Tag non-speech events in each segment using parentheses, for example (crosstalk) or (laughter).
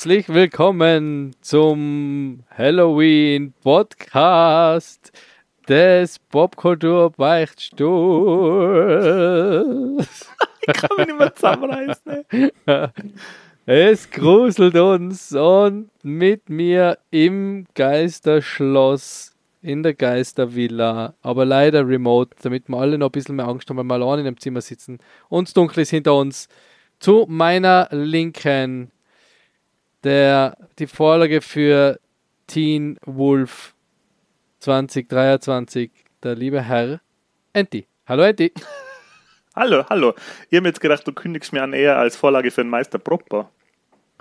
Herzlich willkommen zum Halloween Podcast des Popkultur Beichtstuhls. ich kann mich nicht mehr zusammenreißen. (laughs) Es gruselt uns und mit mir im Geisterschloss in der Geistervilla, aber leider remote, damit wir alle noch ein bisschen mehr Angst haben, weil wir allein in dem Zimmer sitzen. Uns dunkel ist hinter uns. Zu meiner Linken der, die Vorlage für Teen Wolf 2023, der liebe Herr Enti. Hallo Enti. (laughs) hallo, hallo. Ich habe jetzt gedacht, du kündigst mir an eher als Vorlage für den Meister Proper.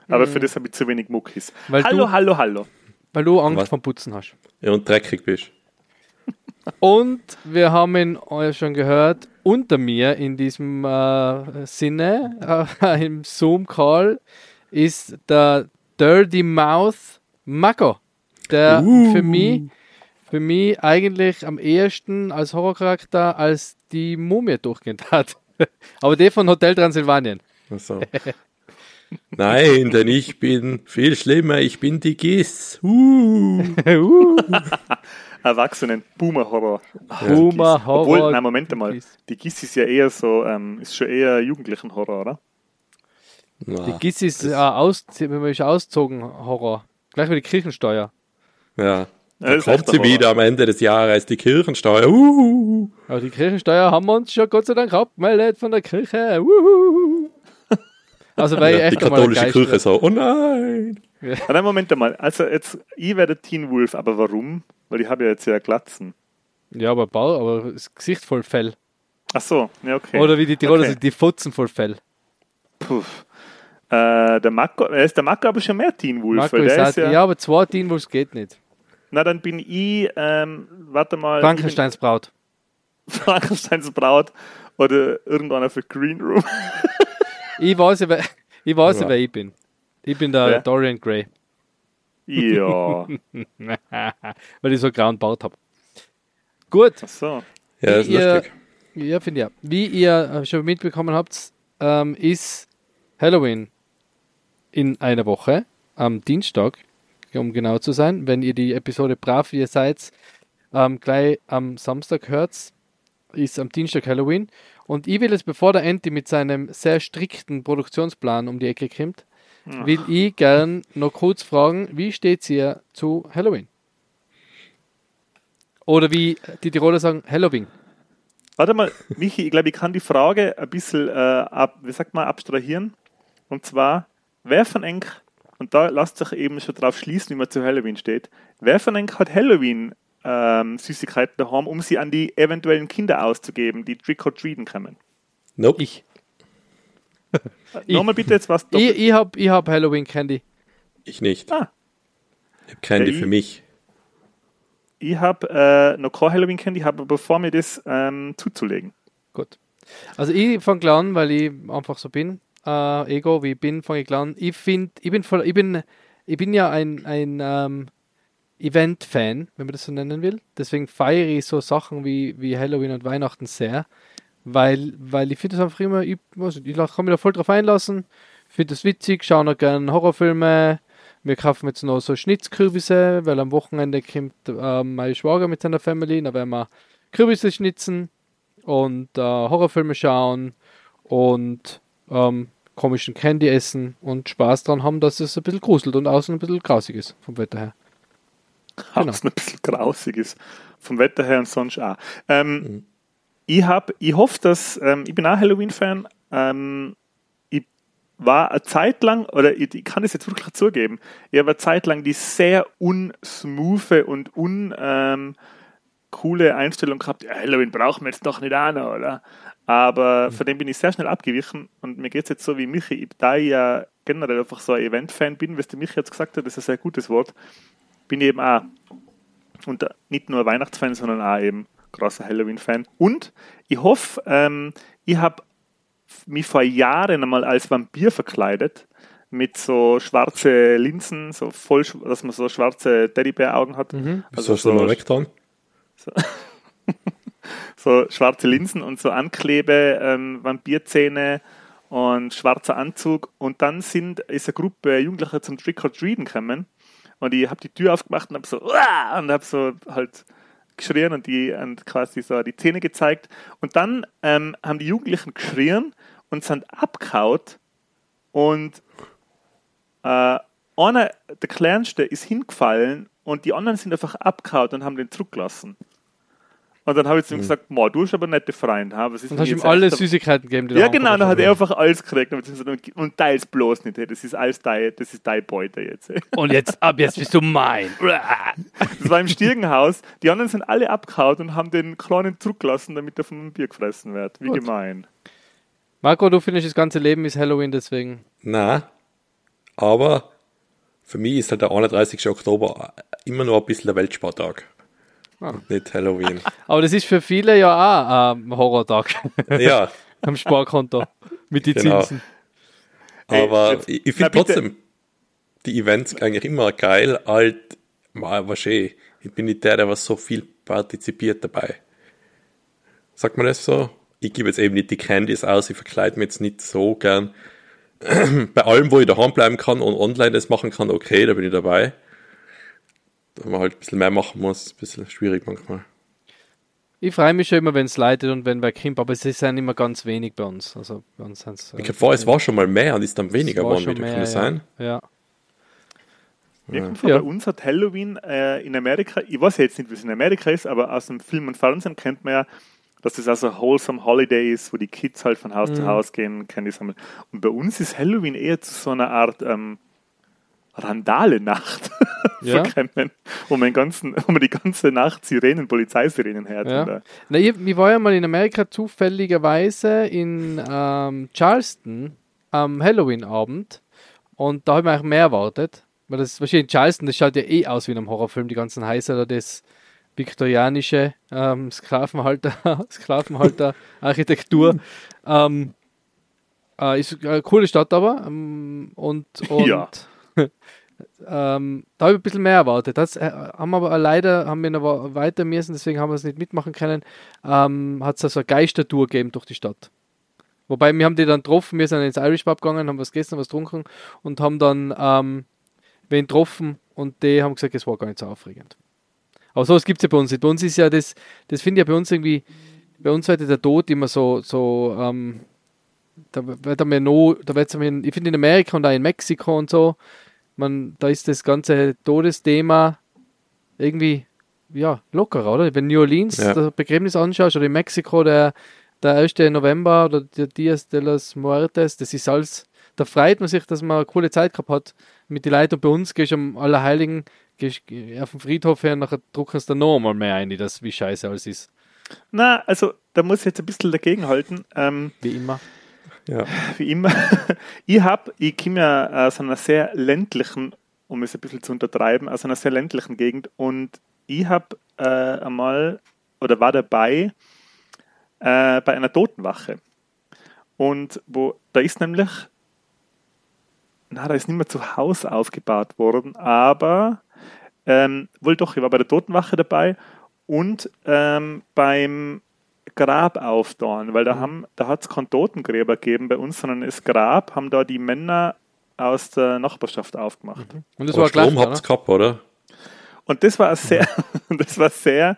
Aber mhm. für das habe ich zu wenig Muckis. Weil hallo, du, hallo, hallo. Weil du Angst Was? vom Putzen hast. Ja, und dreckig bist. (laughs) Und wir haben ihn ja schon gehört, unter mir in diesem äh, Sinne, äh, (laughs) im Zoom-Call, ist der Dirty Mouth Mako, der uh. für mich für mich eigentlich am ehesten als Horrorcharakter als die Mumie durchgehend hat. (laughs) Aber der von Hotel Transylvanien. So. Nein, denn ich bin viel schlimmer, ich bin die Giss. Uh. uh. (laughs) Erwachsenen Boomer-Horror. Boomer-Horror. Obwohl, nein, Moment mal. Die Giss ist ja eher so, ähm, ist schon eher jugendlichen Horror, oder? Na, die Giss ist, äh, aus, wenn man ist auszogen Horror. Gleich wie die Kirchensteuer. Ja. Da ja, kommt sie wieder am Ende des Jahres, die Kirchensteuer. Uh. Aber die Kirchensteuer haben wir uns schon Gott sei Dank abgemeldet von der Kirche. Uh. (laughs) Also weil ja, echt die katholische Kirche so, oh nein. Ja. Nein, Moment einmal. Also jetzt, ich werde Teen Wolf, aber warum? Weil ich habe ja jetzt ja Glatzen. Ja, aber Bau, aber das Gesicht voll Fell. Ach so, ja, okay. Oder wie die Tiroler okay. sagen, die Futzen voll Fell. Puh. Äh, der Marco, ist der Marco aber schon mehr Teen Wolf. Marco ist, ist ja, ja, aber zwei Teen Wolves geht nicht. Na, dann bin ich, ähm, warte mal. Frankensteins Braut. (laughs) Frankensteins Braut oder irgendeiner für Green Room. (laughs) ich weiß, wer, ich weiß, ja. wer ich bin. Ich bin der ja. Dorian Gray. Ja. (laughs) Weil ich so grauen Bart habe. Gut. Ach so. Ja, ist ihr, lustig. Ja, finde ich ja. Wie ihr schon mitbekommen habt, ähm, ist Halloween in einer Woche, am Dienstag, um genau zu sein. Wenn ihr die Episode brav, wie ihr seid, ähm, gleich am Samstag hört, ist am Dienstag Halloween. Und ich will jetzt, bevor der Anti mit seinem sehr strikten Produktionsplan um die Ecke kommt, Ach. will ich gern noch kurz fragen, wie steht es ihr zu Halloween? Oder wie die Tiroler sagen, Halloween. Warte mal, Michi, ich glaube, ich kann die Frage ein bisschen, äh, ab, wie sagt man, abstrahieren. Und zwar, wer von euch und da lasst sich eben schon drauf schließen, wie man zu Halloween steht. Wer von euch hat Halloween ähm, Süßigkeiten daheim, um sie an die eventuellen Kinder auszugeben, die Trick or Treaten kommen? Nope. Ich. Nochmal bitte jetzt was. Ich, ich habe ich hab Halloween Candy. Ich nicht. Ah. Ich habe Candy ja, für mich. Ich habe äh, noch kein Halloween Candy, habe aber vor mir das ähm, zuzulegen. Gut. Also ich fange an, weil ich einfach so bin äh, Ego, wie ich bin, ich an. Ich finde, ich bin voll, ich bin, ich bin ja ein, ein ähm, Event-Fan, wenn man das so nennen will. Deswegen feiere ich so Sachen wie, wie Halloween und Weihnachten sehr, weil, weil ich finde das einfach immer, ich, also, ich kann mich da voll drauf einlassen, finde das witzig, schaue noch gerne Horrorfilme. Wir kaufen jetzt noch so Schnitzkürbisse, weil am Wochenende kommt äh, mein Schwager mit seiner Family, da werden wir Kürbisse schnitzen und äh, Horrorfilme schauen und ähm, komischen Candy essen und Spaß dran haben, dass es ein bisschen gruselt und außen ein bisschen grausig ist vom Wetter her. Genau. Außen ein bisschen grausig ist vom Wetter her und sonst auch. Ähm, mhm. Ich habe, ich hoffe, dass ähm, ich bin auch Halloween-Fan. Ähm, ich war eine Zeit lang, oder ich, ich, kann das jetzt wirklich zugeben, ich habe eine Zeit lang die sehr unsmoothe und un ähm, coole Einstellung gehabt, ja, Halloween brauchen wir jetzt doch nicht auch noch, oder? Aber mhm. von dem bin ich sehr schnell abgewichen und mir geht es jetzt so wie Michi, da ich ja generell einfach so ein Event-Fan bin, es der Michi jetzt gesagt hat, das ist ein sehr gutes Wort, bin ich eben auch und nicht nur Weihnachtsfan, sondern auch eben großer Halloween-Fan. Und ich hoffe, ähm, ich habe mich vor Jahren einmal als Vampir verkleidet mit so schwarze Linsen, so voll, dass man so schwarze Teddybär-Augen hat. Mhm. Also hast so, du mal weggetan? So (laughs) so schwarze Linsen und so Anklebe, ähm, Vampirzähne und schwarzer Anzug. Und dann sind, ist eine Gruppe Jugendlicher zum Trick or Treaten gekommen. Und ich habe die Tür aufgemacht und habe so, und habe so halt geschrien und die und quasi so die Zähne gezeigt. Und dann ähm, haben die Jugendlichen geschrien und sind abgehaut und äh, einer, der Kleinste, ist hingefallen und die anderen sind einfach abgehauen und haben den zurückgelassen. Und dann habe ich zu ihm mhm. gesagt, Ma, du hast aber nette Freunde. Ha? Was ist und hast ihm alle Süßigkeiten gegeben? ja, genau, dann hat er einfach alles gekriegt. Und, und teils bloß nicht. Das ist alles dein, das ist dein Beute jetzt. (laughs) Und jetzt, ab jetzt bist du mein. das war im Stiegenhaus. Die anderen sind alle abgehauen und haben den Kleinen zurückgelassen, damit er von einem Bier gefressen wird. Wie Gut. gemein. Marco, du findest, das ganze Leben ist Halloween deswegen? Na, aber für mich ist halt der 31. Oktober immer nur ein bisschen der Weltspartag. Ah. Nicht Halloween. Aber das ist für viele ja auch ein Horrortag. (laughs) Ja. (laughs) Am Sparkonto. Mit den genau. Zinsen. Aber ich, ich finde trotzdem die Events eigentlich immer geil. Halt, mal was eh. Ich bin nicht der, der was so viel partizipiert dabei. Sagt man das so? Ich gebe jetzt eben nicht die Candies aus, ich verkleide mich jetzt nicht so gern. (clears throat) Bei allem, wo ich daheim bleiben kann und online das machen kann, okay, da bin ich dabei wenn man halt ein bisschen mehr machen muss, ist ein bisschen schwierig manchmal. Ich freue mich schon immer, wenn es leitet und wenn bei Kimp, aber es ist ja immer ganz wenig bei uns. Also bei uns ich glaube, es war schon mal mehr und ist dann weniger geworden wieder. Mehr, Kann das ja. sein? Ja. Ja. Bei uns hat Halloween äh, in Amerika, ich weiß jetzt nicht, wie es in Amerika ist, aber aus dem Film und Fernsehen kennt man ja, dass das also wholesome Holiday ist, wo die Kids halt von Haus mhm. zu Haus gehen, Candy sammeln. Und bei uns ist Halloween eher zu so einer Art ähm, Randale-Nacht (laughs) ja. verkennen, wo man, ganzen, wo man die ganze Nacht Sirenen, Polizeisirenen hört. Ja. Na, ich, ich war ja mal in Amerika zufälligerweise in ähm, Charleston am Halloween-Abend und da habe ich mir eigentlich mehr erwartet. Weil das wahrscheinlich in Charleston, das schaut ja eh aus wie in einem Horrorfilm, die ganzen Häuser da, das viktorianische ähm, Sklavenhalter, (laughs) Sklavenhalter Architektur. ähm, äh, ist eine coole Stadt aber. Ähm, und, und ja. Ähm, da habe ich ein bisschen mehr erwartet. Das äh, haben aber leider haben wir noch weiter müssen, deswegen haben wir es nicht mitmachen können. Ähm, Hat es also eine Geistertour gegeben durch die Stadt. Wobei wir haben die dann getroffen, wir sind ins Irish Pub gegangen, haben was gegessen, was getrunken und haben dann ähm, wen getroffen und die haben gesagt, es war gar nicht so aufregend. Aber sowas gibt es ja bei uns nicht. Bei uns ist ja das, das finde ich ja bei uns irgendwie, bei uns wird der Tod immer so, so ähm, da wird mehr noch, da wird ich finde in Amerika und auch in Mexiko und so, man, da ist das ganze Todesthema irgendwie, ja, lockerer, oder? Wenn New Orleans ja. das Begräbnis anschaust oder in Mexiko der, der 1. November oder der Dias de los Muertes, das ist alles, da freut man sich, dass man eine coole Zeit gehabt hat mit den Leuten. Und bei uns gehst du am Allerheiligen, gehst auf den Friedhof her und nachher druckst du noch einmal mehr ein, dass, wie scheiße alles ist. Na, also da muss ich jetzt ein bisschen dagegenhalten. Ähm, wie immer. Ja. Wie immer. (laughs) Ich habe, ich komme ja aus einer sehr ländlichen, um es ein bisschen zu untertreiben, aus einer sehr ländlichen Gegend und ich habe äh, einmal oder war dabei äh, bei einer Totenwache. Und wo, da ist nämlich, na, da ist nicht mehr zu Hause aufgebaut worden, aber ähm, wohl doch, ich war bei der Totenwache dabei und ähm, beim Grab auftauen, weil da, mhm. haben, da hat es keinen Totengräber gegeben bei uns, sondern das Grab haben da die Männer aus der Nachbarschaft aufgemacht. Mhm. Und das Aber war Strom habt ihr gehabt, oder? Und das war sehr, (laughs) das war sehr,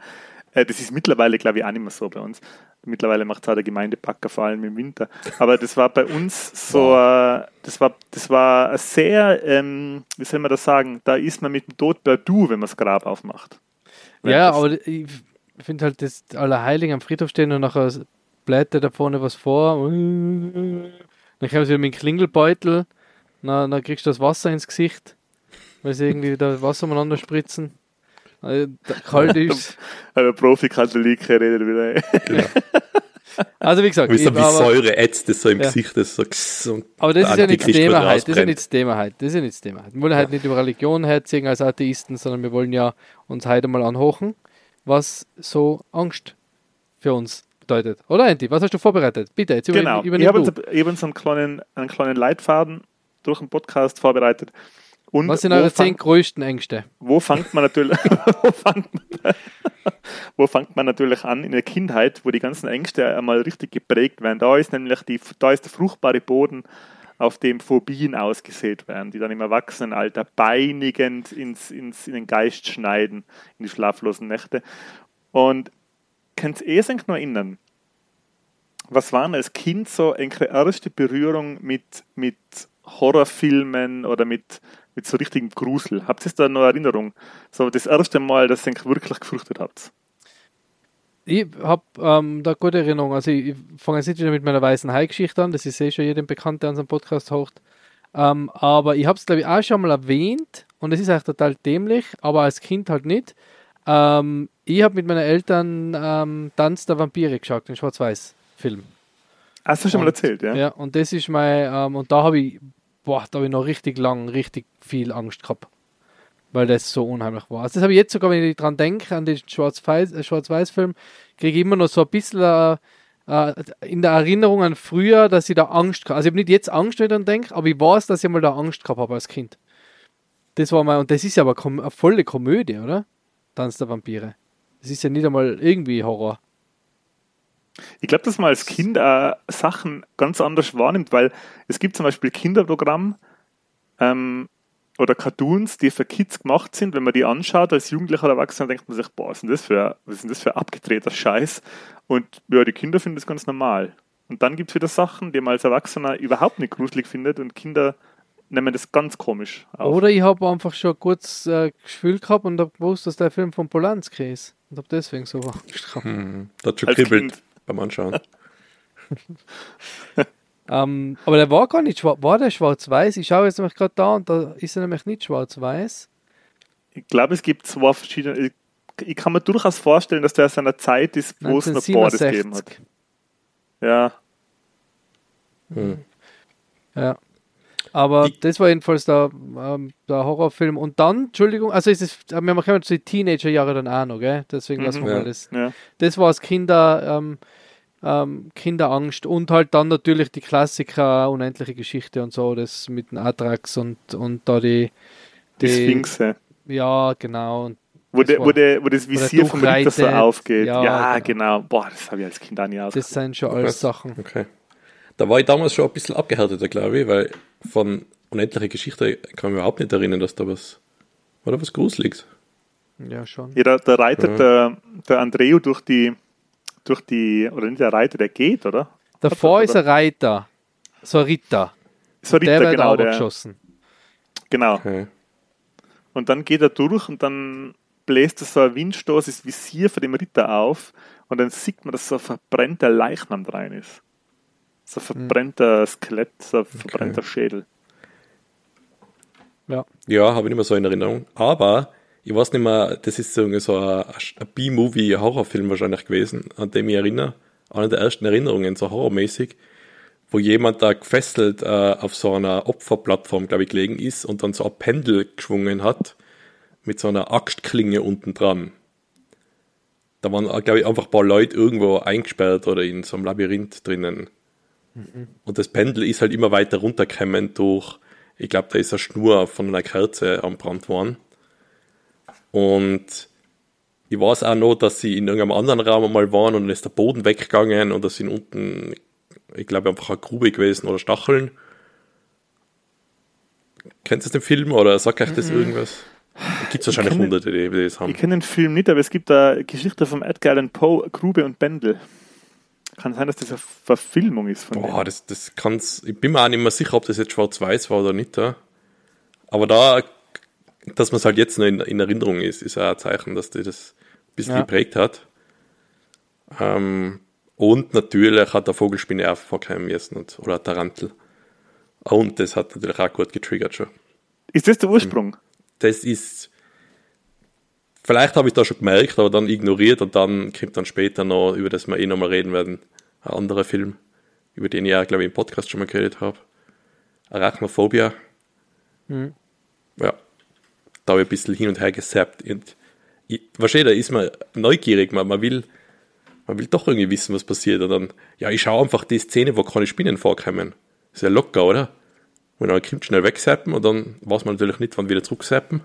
äh, das ist mittlerweile, glaube ich, auch nicht mehr so bei uns. Mittlerweile macht es auch der Gemeindepacker, vor allem im Winter. Aber das war bei uns so, wow. äh, das war, das war sehr, ähm, wie soll man das sagen, da ist man mit dem Tod per Du, wenn man das Grab aufmacht. Ja, aber ich, ich finde halt das Allerheiligen am Friedhof stehen und nachher bläht da vorne was vor. Dann kommen sie mit dem Klingelbeutel, dann, dann kriegst du das Wasser ins Gesicht, weil sie irgendwie da Wasser umeinander spritzen. Also, kalt (laughs) ist. Aber Profi-Katholik redet wieder. Genau. Also wie gesagt, wie, so, wie Säure ätzt das so im ja. Gesicht, das so und Aber das ist ja nicht das Thema heute. Das ist ja nicht das Thema heute. Das ist ja nicht das Thema heute. Wir wollen ja. halt nicht über Religion herziehen als Atheisten, sondern wir wollen ja uns heute mal anhochen was so Angst für uns bedeutet. Oder Andy, was hast du vorbereitet? Bitte, jetzt genau. über, über Ich habe eben so einen kleinen, einen kleinen Leitfaden durch den Podcast vorbereitet. Und was sind eure zehn größten Ängste? Wo fängt man natürlich, (laughs) (laughs) wo fängt man, wo fängt man natürlich an? In der Kindheit, wo die ganzen Ängste einmal richtig geprägt werden. Da ist nämlich die, da ist der fruchtbare Boden, auf dem Phobien ausgesät werden, die dann im Erwachsenenalter beinigend ins, ins, in den Geist schneiden, in die schlaflosen Nächte. Und könnt ihr euch noch erinnern, was waren als Kind so eine erste Berührung mit, mit Horrorfilmen oder mit, mit so richtigem Grusel? Habt ihr da noch Erinnerung? So das erste Mal, dass ihr wirklich gefürchtet habt? Ich habe ähm, da gute Erinnerung. Also ich, ich fange jetzt nicht wieder mit meiner weißen Hai-Geschichte an, das ist eh schon jedem bekannt, der unseren Podcast hocht. Ähm, aber ich habe es, glaube ich, auch schon mal erwähnt und es ist eigentlich total dämlich, aber als Kind halt nicht. Ähm, ich habe mit meinen Eltern ähm, Tanz der Vampire geschaut, den Schwarz-Weiß-Film. Hast du schon und, mal erzählt, ja? Ja, und das ist mein, ähm, und da habe ich, boah, da habe ich noch richtig lang, richtig viel Angst gehabt. Weil das so unheimlich war. Also das habe ich jetzt sogar, wenn ich dran denke, an den äh, Schwarz-Weiß-Film, kriege ich immer noch so ein bisschen äh, äh, in der Erinnerung an früher, dass ich da Angst hatte. Also ich habe nicht jetzt Angst, wenn ich dran denke, aber ich weiß, dass ich mal da Angst gehabt habe als Kind. Das war mal, und das ist ja aber eine volle Komödie, oder? Tanz der Vampire. Das ist ja nicht einmal irgendwie Horror. Ich glaube, dass man als Kind äh, Sachen ganz anders wahrnimmt, weil es gibt zum Beispiel Kinderprogramm ähm, oder Cartoons, die für Kids gemacht sind. Wenn man die anschaut als Jugendlicher oder Erwachsener, denkt man sich, boah, was ist denn das für, was ist denn das für abgedrehter Scheiß? Und ja, die Kinder finden das ganz normal. Und dann gibt es wieder Sachen, die man als Erwachsener überhaupt nicht gruselig findet und Kinder nehmen das ganz komisch auf. Oder ich habe einfach schon kurz äh, Gefühl gehabt und habe gewusst, dass der Film von Polanski ist. Und habe deswegen so (laughs) Angst gehabt. Hm, das hat schon kribbelt beim Anschauen. (laughs) ähm, aber der war gar nicht schwarz. War der schwarz-weiß? Ich schaue jetzt nämlich gerade da und da ist er nämlich nicht schwarz-weiß. Ich glaube, es gibt zwei verschiedene. Ich, ich, kann mir durchaus vorstellen, dass der aus einer Zeit ist, wo es noch Bordes gegeben hat. Ja. Hm. Ja. Aber ich, das war jedenfalls der, ähm, der Horrorfilm. Und dann, Entschuldigung, also ist es, wir haben die Teenagerjahre dann auch noch, gell? Deswegen mhm, lassen wir ja, das. Ja. Das war als Kinder, ähm, ähm, Kinderangst und halt dann natürlich die Klassiker, unendliche Geschichte und so, das mit den Atrax und, und da die, die, die Sphinxe. Ja, genau. Wo, de, war, wo, de, wo das Visier vom Ritter so aufgeht. Ja, ja genau. genau. Boah, das habe ich als Kind auch nie Das sind schon alles Sachen. Okay. Da war ich damals schon ein bisschen abgehärteter, glaube ich, weil von unendliche Geschichte kann ich mich überhaupt nicht erinnern, dass da was, war da was Gruseliges? Ja, schon. Ja, da, da reitet ja. der, der Andreu durch die, durch die, oder nicht der Reiter, der geht, oder? Davor Hat ist ein Reiter, so ein Ritter. So ein Ritter, der wird genau. Der, geschossen. Genau. Okay. Und dann geht er durch und dann bläst er so ein Windstoß, das Visier von dem Ritter auf und dann sieht man, dass so ein verbrennter Leichnam rein ist. So ein verbrennter Skelett, so ein verbrennter okay. Schädel. Ja. Ja, habe ich nicht mehr so in Erinnerung. Aber ich weiß nicht mehr, das ist so ein, ein B-Movie-Horrorfilm wahrscheinlich gewesen, an dem ich erinnere. Eine der ersten Erinnerungen, so horrormäßig, wo jemand da gefesselt äh, auf so einer Opferplattform, glaube ich, gelegen ist und dann so ein Pendel geschwungen hat mit so einer Axtklinge unten dran. Da waren, glaube ich, einfach ein paar Leute irgendwo eingesperrt oder in so einem Labyrinth drinnen. Mhm. Und das Pendel ist halt immer weiter runtergekommen durch, ich glaube, da ist eine Schnur von einer Kerze am Brand worden. Und ich weiß auch noch, dass sie in irgendeinem anderen Raum einmal waren und dann ist der Boden weggegangen und da sind unten, ich glaube, einfach eine Grube gewesen oder Stacheln. Kennt ihr den Film oder sagt euch das mhm. irgendwas? Gibt es wahrscheinlich hunderte, die das haben. Ich kenne den Film nicht, aber es gibt eine Geschichte vom Edgar Allan Poe, Grube und Bändel. Kann sein, dass das eine Verfilmung ist von Boah, das, das kann's. Ich bin mir auch nicht mehr sicher, ob das jetzt schwarz-weiß war oder nicht. Ja. Aber da, dass man es halt jetzt noch in, in, Erinnerung ist, ist auch ein Zeichen, dass die das ein bisschen ja. geprägt hat. Ähm, und natürlich hat der Vogelspinne auch vorkommen müssen und, oder Tarantel. Und das hat natürlich auch gut getriggert schon. Ist das der Ursprung? Das ist vielleicht habe ich da schon gemerkt, aber dann ignoriert und dann kommt dann später noch, über das wir eh nochmal reden werden, ein anderer Film, über den ich ja, glaube ich, im Podcast schon mal geredet habe. Arachnophobia. Mhm. Habe ich ein bisschen hin und her gesappt. Und ich, wahrscheinlich, ist man neugierig, man, man will man will doch irgendwie wissen, was passiert. Und dann, ja, ich schaue einfach die Szene, wo keine Spinnen vorkommen. Ist ja locker, oder? Und dann kommt schnell wegsappen und dann weiß man natürlich nicht, wann wieder zurücksappen.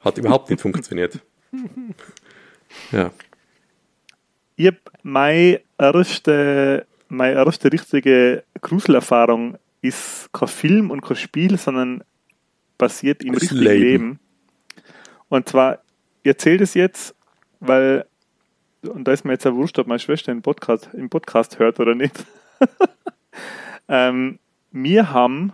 Hat überhaupt nicht funktioniert. (laughs) Ja. Ich habe meine erste, meine erste richtige Gruselerfahrung ist kein Film und kein Spiel, sondern basiert im richtigen Leben. Leben. Und zwar, ich erzähle das jetzt, weil, und da ist mir jetzt ja wurscht, ob meine Schwester im Podcast, im Podcast hört oder nicht. (laughs) ähm, wir haben,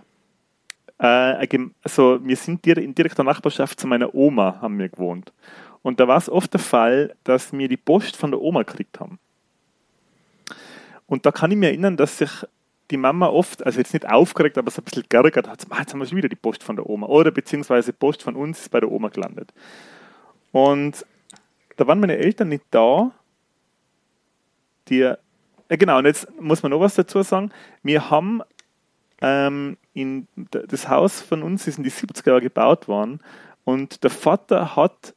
äh, also wir sind in direkter Nachbarschaft zu meiner Oma haben wir gewohnt. Und da war es oft der Fall, dass wir die Post von der Oma gekriegt haben. Und da kann ich mir erinnern, dass sich die Mama oft, also jetzt nicht aufgeregt, aber so ein bisschen geärgert hat, "Ah, jetzt haben wir schon wieder die Post von der Oma. Oder beziehungsweise Post von uns ist bei der Oma gelandet. Und da waren meine Eltern nicht da. Die, äh, genau, und jetzt muss man noch was dazu sagen. Wir haben ähm, in, das Haus von uns ist in die 70er Jahre gebaut worden und der Vater hat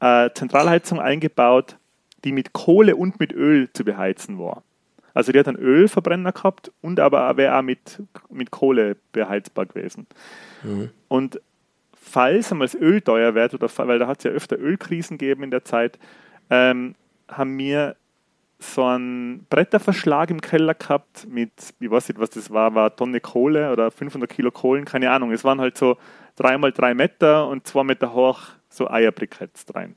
äh, Zentralheizung eingebaut, die mit Kohle und mit Öl zu beheizen war. Also die hat einen Ölverbrenner gehabt und aber wäre auch mit, mit Kohle beheizbar gewesen. Und falls einmal das Öl teuer wird, oder weil da hat es ja öfter Ölkrisen gegeben in der Zeit, ähm, haben wir so einen Bretterverschlag im Keller gehabt mit, ich weiß nicht, was das war, war eine Tonne Kohle oder 500 Kilo Kohlen, keine Ahnung. Es waren halt so drei mal drei Meter und zwei Meter hoch so Eierbriketts rein.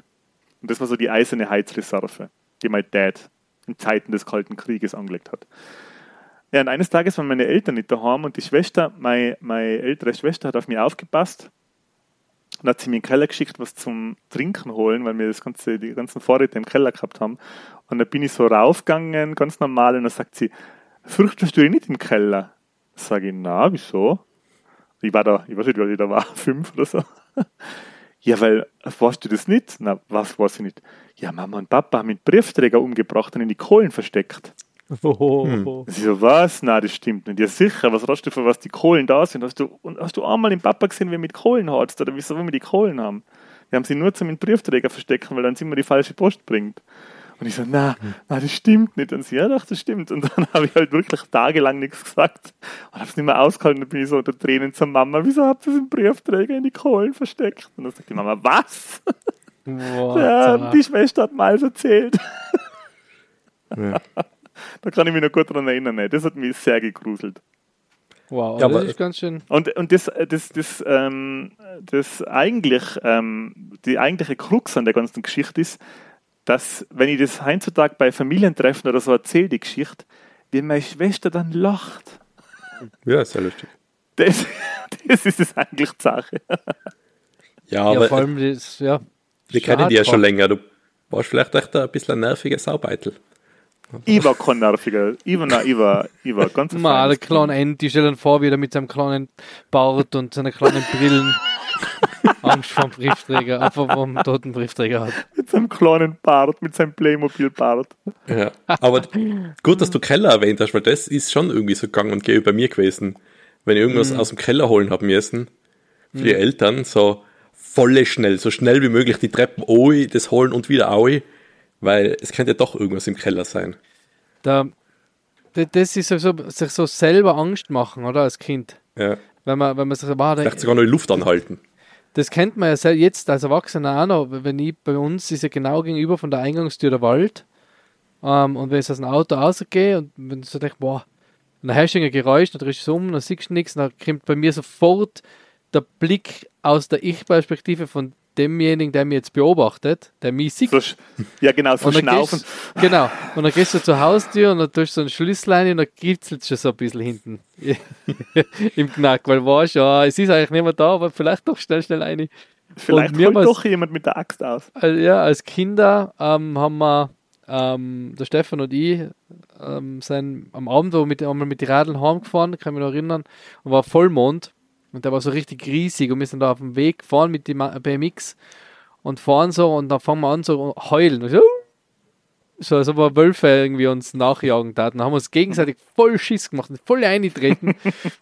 Und das war so die eiserne Heizreserve, die mein Dad in Zeiten des Kalten Krieges angelegt hat. Ja, und eines Tages waren meine Eltern nicht daheim und die Schwester, meine, meine ältere Schwester, hat auf mich aufgepasst und hat sie mir in den Keller geschickt, was zum Trinken holen, weil wir das ganze, die ganzen Vorräte im Keller gehabt haben. Und da bin ich so raufgegangen, ganz normal, und dann sagt sie, fürchtest du dich nicht im Keller? Sag ich, na, wieso? Ich war da, ich weiß nicht, wie alt ich da war, (laughs) fünf oder so. Ja, weil, weißt du das nicht? Na, was weiß ich nicht? Ja, Mama und Papa haben mit Briefträger umgebracht und in die Kohlen versteckt. Oh, Sie so, was? Na, das stimmt nicht. Ja, sicher, was hast du für was die Kohlen da sind? Hast du, und hast du einmal den Papa gesehen, wie er mit Kohlen harzt? Oder wieso wollen wir die Kohlen haben? Wir haben sie nur zum den Briefträger verstecken, weil dann immer die falsche Post bringt. Und ich so, na, na, das stimmt nicht. Und sie, ja, doch, das stimmt. Und dann (laughs) habe ich halt wirklich tagelang nichts gesagt. Und habe es nicht mehr ausgehalten. Dann bin ich so unter Tränen zur Mama, wieso habt ihr im Briefträger in die Kohlen versteckt? Und dann sagt die Mama, was? What Ja, die Schwester hat mal erzählt. Ja. (laughs) Da kann ich mich noch gut dran erinnern. ne. Das hat mich sehr gegruselt. wow, Ja, das aber- ist ganz schön. Und, und das, das, das, ähm, das eigentlich, ähm, die eigentliche Krux an der ganzen Geschichte ist, dass, wenn ich das heutzutage bei Familientreffen oder so erzähle, die Geschichte, wie meine Schwester dann lacht. ja, sehr lustig. Das, (laughs) das ist es eigentlich die Sache. Ja, Ja, aber vor allem das, ja. wir kennen die ja schon länger. Du warst vielleicht echt ein bisschen ein nerviger Saubeitel. Ich war kein nerviger. Ich war, nein, ich war, ich war ganz (laughs) Mal, der feines kleine Enti, stell dir vor, wie er mit seinem kleinen Bart und seinen kleinen Brillen (laughs) Angst vom Briefträger, einfach vom toten Briefträger hat. Mit seinem kleinen Bart, mit seinem Playmobil-Bart. Ja. Aber gut, dass du Keller erwähnt hast, weil das ist schon irgendwie so gang und gäbe bei mir gewesen. Wenn ich irgendwas aus dem Keller holen haben müssen, für die Eltern, so volle schnell, so schnell wie möglich die Treppen oi, das holen und wieder oi, weil es könnte ja doch irgendwas im Keller sein. Da, da- das ist so, sich so selber Angst machen, oder, als Kind. Ja. Wenn man, wenn man sich wow, Vielleicht sogar noch die Luft anhalten. Das kennt man ja jetzt als Erwachsener auch noch. Wenn ich, bei uns ist ja genau gegenüber von der Eingangstür der Wald. Ähm, und wenn ich aus dem Auto rausgehe und wenn du so denkst, boah, dann hast du ein Geräusch, dann drehst du um, dann siehst du nichts, dann kommt bei mir sofort der Blick aus der Ich-Perspektive von demjenigen, der mich jetzt beobachtet, der mich sieht. So, ja, genau, so schnaufen. gehst, genau. Und dann gehst du zur Haustür und dann tust du so ein Schlüssellein und dann kitzelt es schon so ein bisschen hinten (laughs) im Knack, weil weißt ja, es ist eigentlich niemand da, aber vielleicht doch schnell, schnell eine. Vielleicht Und mir holt doch jemand mit der Axt aus. Al- ja, als Kinder ähm, haben wir, ähm, der Stefan und ich, ähm, sein, am Abend, wo wir mit, einmal mit den Radeln heimgefahren, kann ich mich noch erinnern, und war Vollmond und der war so richtig riesig und wir sind da auf dem Weg gefahren mit dem BMX und fahren so und dann fangen wir an so heulen. Und so, so als ob wir Wölfe irgendwie uns nachjagen taten. Dann haben wir uns gegenseitig voll Schiss gemacht und voll eingetreten.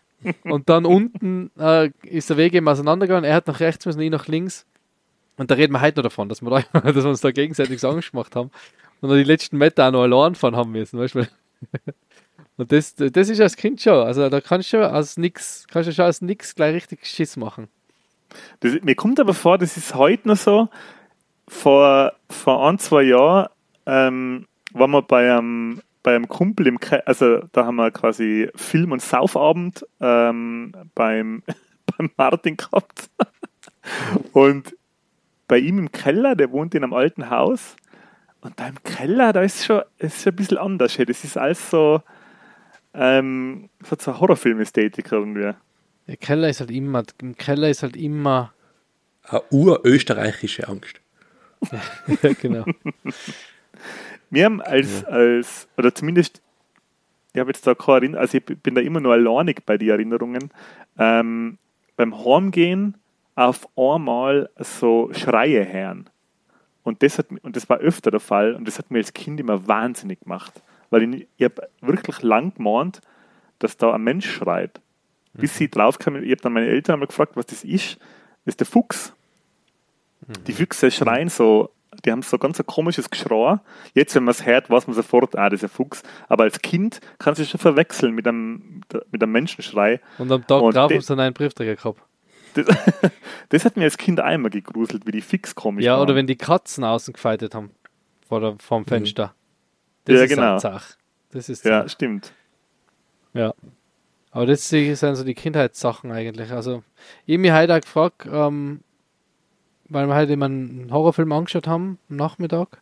(laughs) und dann unten äh, ist der Weg eben auseinandergegangen. Er hat nach rechts müssen, ich nach links. Und da reden wir heute noch davon, dass wir, da, (laughs) dass wir uns da gegenseitig so Angst gemacht haben. Und dann die letzten Meter auch noch allein fahren haben müssen, weißt du? Und das, das ist als Kind schon. Also da kannst du aus nix, kannst du schon aus nix gleich richtig Schiss machen. Das, mir kommt aber vor, das ist heute noch so. Vor vor ein, zwei Jahren ähm, waren wir bei einem, bei einem Kumpel im Ke also da haben wir quasi Film- und Saufabend ähm, beim, (laughs) beim Martin gehabt. (laughs) und bei ihm im Keller, der wohnt in einem alten Haus. Und da im Keller, da ist schon, ist schon ein bisschen anders. Das ist alles so, ähm, so eine Horrorfilm-Ästhetik irgendwie. Der Keller ist halt immer, im Keller ist halt immer. Eine urösterreichische Angst. ja, (laughs) genau. Wir haben als, ja. als, oder zumindest, ich habe jetzt da keine Erinnerung, also ich bin da immer nur alleinig bei den Erinnerungen, ähm, beim Heimgehen auf einmal so Schreie hören. Und das, hat, und das war öfter der Fall und das hat mir als Kind immer wahnsinnig gemacht. Weil ich, ich habe wirklich lang gemeint, dass da ein Mensch schreit. Bis mhm. sie draufkamen, ich habe dann meine Eltern mal gefragt, was das ist. Das ist der Fuchs. Mhm. Die Füchse schreien so, die haben so ganz ein komisches Geschrei. Jetzt, wenn man es hört, weiß man sofort, ah, das ist ein Fuchs. Aber als Kind kann sich schon verwechseln mit einem, mit einem Menschenschrei. Und am Tag und drauf haben sie dann einen Briefträger gehabt. Das, (laughs) das, hat mir als Kind einmal gegruselt, wie die fix komisch Ja, waren. oder wenn die Katzen außen gefeitet haben. Vor der, vorm mhm. Das ja, ist genau. Zach. Das ist ja, stimmt. Ja. Aber das sind so die Kindheitssachen eigentlich. Also, ich habe mich heute auch gefragt, ähm, weil wir halt immer einen Horrorfilm angeschaut haben am Nachmittag.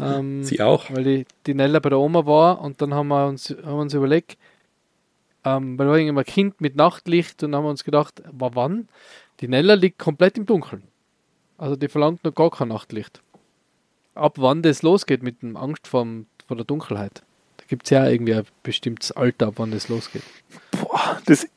Ähm, Sie auch? Weil die, die Nella bei der Oma war und dann haben wir uns, haben wir uns überlegt, ähm, weil wir immer ein Kind mit Nachtlicht und haben uns gedacht, war wann? Die Nella liegt komplett im Dunkeln. Also die verlangt noch gar kein Nachtlicht. Ab wann das losgeht mit dem Angst vor, vor der Dunkelheit. Da gibt es ja irgendwie ein bestimmtes Alter, ab wann das losgeht. Boah, das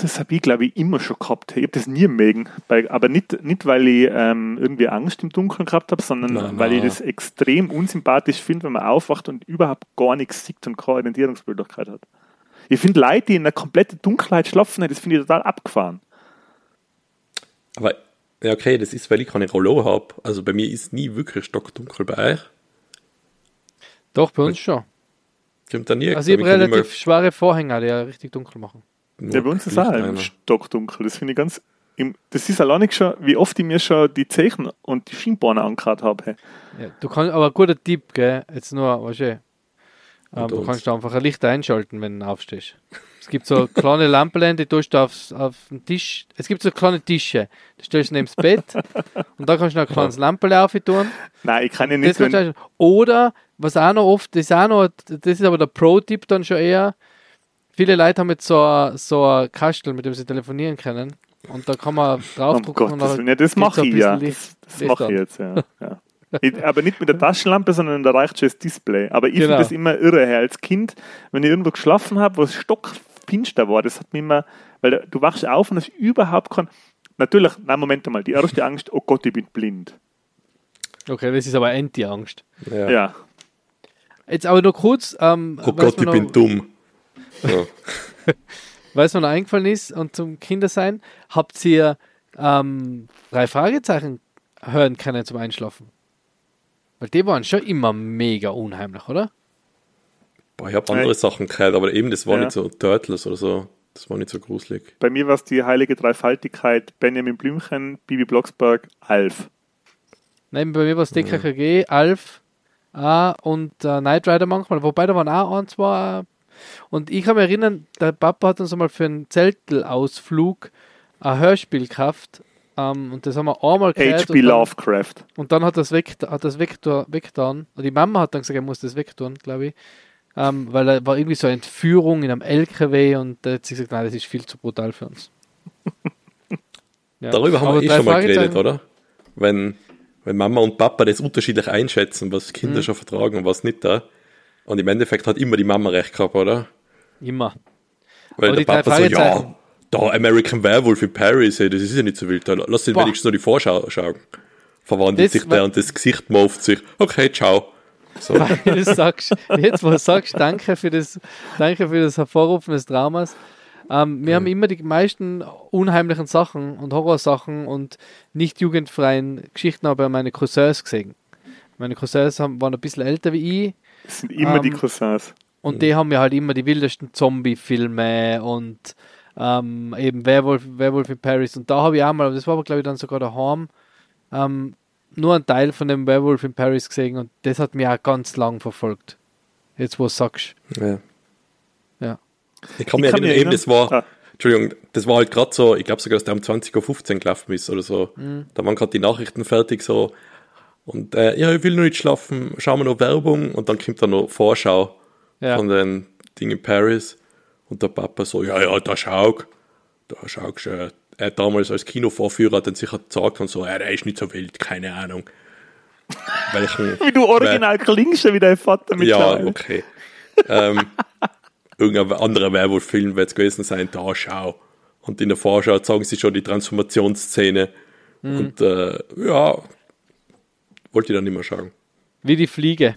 das habe ich, glaube ich, immer schon gehabt. Ich habe das nie mögen. aber nicht, nicht weil ich ähm, irgendwie Angst im Dunkeln gehabt habe, sondern nein, weil nein. ich das extrem unsympathisch finde, wenn man aufwacht und überhaupt gar nichts sieht und keine Orientierungsmöglichkeit hat. Ich finde Leute, die in einer kompletten Dunkelheit schlafen, das finde ich total abgefahren. Aber, ja, okay, das ist, weil ich keine Rollo habe. Also bei mir ist nie wirklich stockdunkel bei euch. Doch, bei uns schon. Kommt da nie, also ich habe relativ schwere Vorhänge, die ja richtig dunkel machen. Ja, bei uns ist auch im Stockdunkel. Das finde ich ganz. Das ist allein nicht schon, wie oft ich mir schon die Zeichen und die Schienbeine angehört habe. Ja, du kannst, aber ein guter Tipp, gell? Jetzt nur, weißt du, ähm, du kannst da einfach ein Licht einschalten, wenn du aufstehst. Es gibt so (laughs) kleine Lampen, die tust du aufs, auf den Tisch. Es gibt so kleine Tische. Die stellst du neben das Bett (laughs) und da kannst du noch ein kleines. Lampen tun. Nein, ich kann ja nicht. Wenn... Oder, was auch noch oft, das ist auch noch, das ist aber der Pro-Tipp dann schon eher, viele Leute haben jetzt so ein, so ein Kastel, mit dem sie telefonieren können. Und da kann man draufdrucken. Oh Gott, das, ja, das mache ich ja. Das, das mache ich jetzt, ja. ja. Ich, aber nicht mit der Taschenlampe, sondern da reicht schon das Display. Aber ich genau. finde das immer irre. Hey. Als Kind, wenn ich irgendwo geschlafen habe, wo es stockfinster war, das hat mich immer, weil du wachst auf und hast überhaupt kein. Natürlich, nein, Moment einmal, die erste Angst, oh Gott, ich bin blind. Okay, das ist aber Anti-Angst. Ja. ja. Jetzt aber nur kurz. Ähm, oh Gott, ich noch, bin dumm. (laughs) Ja. Weil mir noch eingefallen ist und zum Kindersein, habt ihr ähm, drei Fragezeichen hören können zum Einschlafen? Weil die waren schon immer mega unheimlich, oder? Boah, ich habe andere Sachen gehört, aber eben, das war ja. nicht so Turtles oder so. Das war nicht so gruselig. Bei mir war es die heilige Dreifaltigkeit, Benjamin Blümchen, Bibi Blocksberg, Alf. Nein, bei mir war es DKKG. Alf äh, und äh, Knight Rider manchmal, wobei da waren auch ein, zwei und ich kann mich erinnern, der Papa hat uns einmal für einen Zeltelausflug ein Hörspiel gekauft. Um, ähm, und das haben wir einmal gehört. H.P. Lovecraft. Und dann hat das, weg, hat das weggetan. weggetan. Die Mama hat dann gesagt, er muss das wegtun, glaube ich. Um, ähm, weil er war irgendwie so eine Entführung in einem LKW und da hat sie gesagt, nein, das ist viel zu brutal für uns. (laughs) ja. Darüber haben Aber wir eh schon mal geredet, oder? Wenn, wenn Mama und Papa das unterschiedlich einschätzen, was Kinder mhm. schon vertragen und was nicht da. Und im Endeffekt hat immer die Mama recht gehabt, oder? Immer. Weil Aber der Papa so, ja, da American Werewolf in Paris, hey, das ist ja nicht so wild. Da lass ihn wenigstens noch die Vorschau schauen. Verwandelt das, sich der und das Gesicht mauft sich. Okay, ciao. So. (laughs) Weil du sagst, jetzt wo du sagst, danke für das, danke für das Hervorrufen des Dramas. Ähm, wir mhm. haben immer die meisten unheimlichen Sachen und Horrorsachen und nicht jugendfreien Geschichten aber bei meinen Cousins gesehen. Meine Cousins haben, waren ein bisschen älter wie ich das sind immer ähm, die Cousins. Und die haben ja halt immer die wildesten Zombie-Filme und ähm, eben Werwolf, Werwolf in Paris. Und da habe ich auch mal, das war aber glaube ich dann sogar daheim, ähm, nur einen Teil von dem Werewolf in Paris gesehen und das hat mich auch ganz lang verfolgt. Jetzt, wo du sagst. Ja. Ich kann mir erinnern, eben, das war, ah. Entschuldigung, das war halt gerade so, ich glaube sogar, dass der um 20.15 Uhr gelaufen ist oder so. Mhm. Da waren gerade die Nachrichten fertig so. Und äh, ja, ich will noch nicht schlafen, schauen wir noch Werbung und dann kommt da noch Vorschau ja. von den Dingen in Paris. Und der Papa so, ja, ja, da schau, da schau, äh, er damals als Kinovorführer dann sicher gesagt und so, der ist nicht so wild, keine Ahnung. Welchen, (laughs) wie du original klingst wie dein Vater mit Ja, okay. ähm, (laughs) irgendein anderer Werwolf-Film wird es gewesen sein, da schau. Und in der Vorschau zeigen sie schon die Transformationsszene. Mhm. Und äh, ja, wollte ich dann nicht mehr schauen. Wie die Fliege.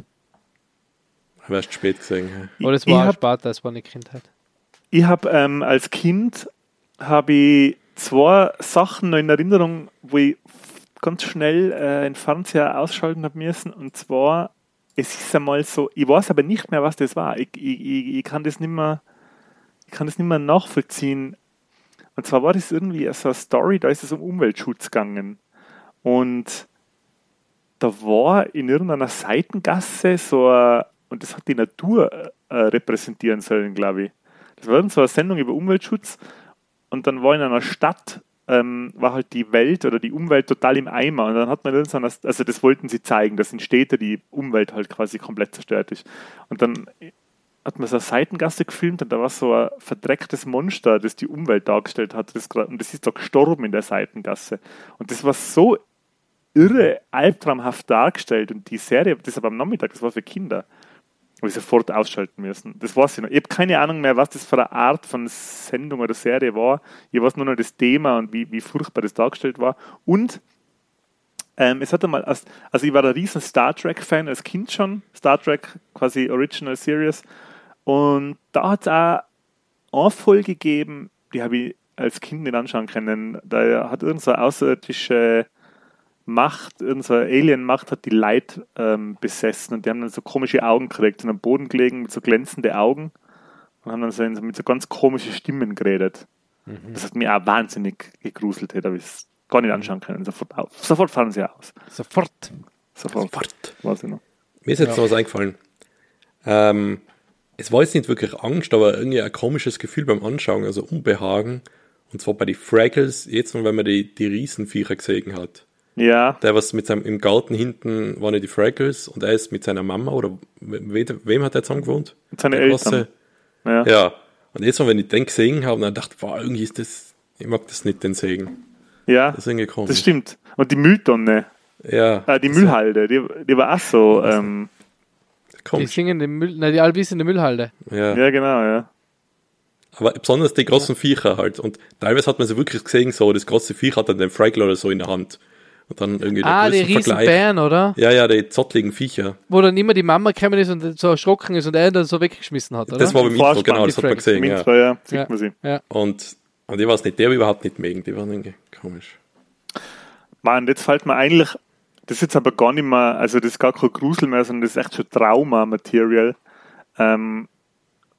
Erst spät gesehen. Ja. Oder es war später, es war eine Kindheit. Ich habe ähm, als Kind habe ich zwei Sachen noch in Erinnerung, wo ich ganz schnell äh, den Fernseher ausschalten habe müssen. Und zwar, es ist einmal so, ich weiß aber nicht mehr, was das war. Ich, ich, ich, kann das nicht mehr, ich kann das nicht mehr nachvollziehen. Und zwar war das irgendwie so eine Story, da ist es um Umweltschutz gegangen. Und da war in irgendeiner Seitengasse so ein, und das hat die Natur äh, repräsentieren sollen, glaube ich. Das war so eine Sendung über Umweltschutz und dann war in einer Stadt, ähm, war halt die Welt oder die Umwelt total im Eimer und dann hat man so eine, also das wollten sie zeigen, dass in Städten die Umwelt halt quasi komplett zerstört ist. Und dann hat man so eine Seitengasse gefilmt und da war so ein verdrecktes Monster, das die Umwelt dargestellt hat. Das, und das ist da gestorben in der Seitengasse. Und das war so irre albtraumhaft dargestellt und die Serie, das aber am Nachmittag, das war für Kinder, habe ich sofort ausschalten müssen. Das weiß ich noch. Ich habe keine Ahnung mehr, was das für eine Art von Sendung oder Serie war. Ich weiß nur noch das Thema und wie, wie furchtbar das dargestellt war. Und ähm, es hatte mal, als, also ich war ein riesen Star Trek-Fan als Kind schon, Star Trek quasi Original Series. Und da hat es auch eine Folge gegeben, die habe ich als Kind nicht anschauen können. Da hat irgendeine so außerirdische Macht, unsere Alien-Macht hat die Leid ähm, besessen und die haben dann so komische Augen gekriegt, sind am Boden gelegen mit so glänzende Augen und haben dann so mit so ganz komischen Stimmen geredet. Mhm. Das hat mich auch wahnsinnig gegruselt, hätte ich es gar nicht anschauen können. Sofort, auf. Sofort fahren sie aus. Sofort. Sofort. Sofort. Weiß ich noch. Mir ist jetzt ja. noch was eingefallen. Ähm, es war jetzt nicht wirklich Angst, aber irgendwie ein komisches Gefühl beim Anschauen, also Unbehagen. Und zwar bei den Fraggles, jetzt wenn man die, die Riesenviecher gesehen hat. Ja. Der was mit seinem, im Garten hinten waren die Fraggles und er ist mit seiner Mama oder we, wem hat er zusammen gewohnt? Mit seinen Eltern. Ja. ja. Und jetzt, wenn ich den gesehen habe, dann dachte ich, wow, irgendwie ist das, ich mag das nicht, den Segen. Ja. Das komisch. Das stimmt. Und die Mülltonne. Ja. Äh, die Müllhalde, die, die war auch so, ähm, Die singen den Müll, nein, die Albis in der Müllhalde. Ja. Ja, genau, ja. Aber besonders die großen ja. Viecher halt. Und teilweise hat man sie wirklich gesehen, so, das große Viech hat dann den Fraggle oder so in der Hand. Und dann irgendwie ah, die riesen Bären, oder? Ja, ja, die zottligen Viecher. Wo dann immer die Mama gekommen ist und so erschrocken ist und er dann so weggeschmissen hat, oder? Das war beim Intro, genau, das hat man gesehen. Ja. Intro, ja. Sieht man sie. Ja. Und, und ich weiß nicht, der überhaupt nicht mögen, die waren irgendwie komisch. Mann, jetzt fällt mir eigentlich, das ist jetzt aber gar nicht mehr, also das ist gar kein Grusel mehr, sondern das ist echt schon Trauma-Material. Ähm,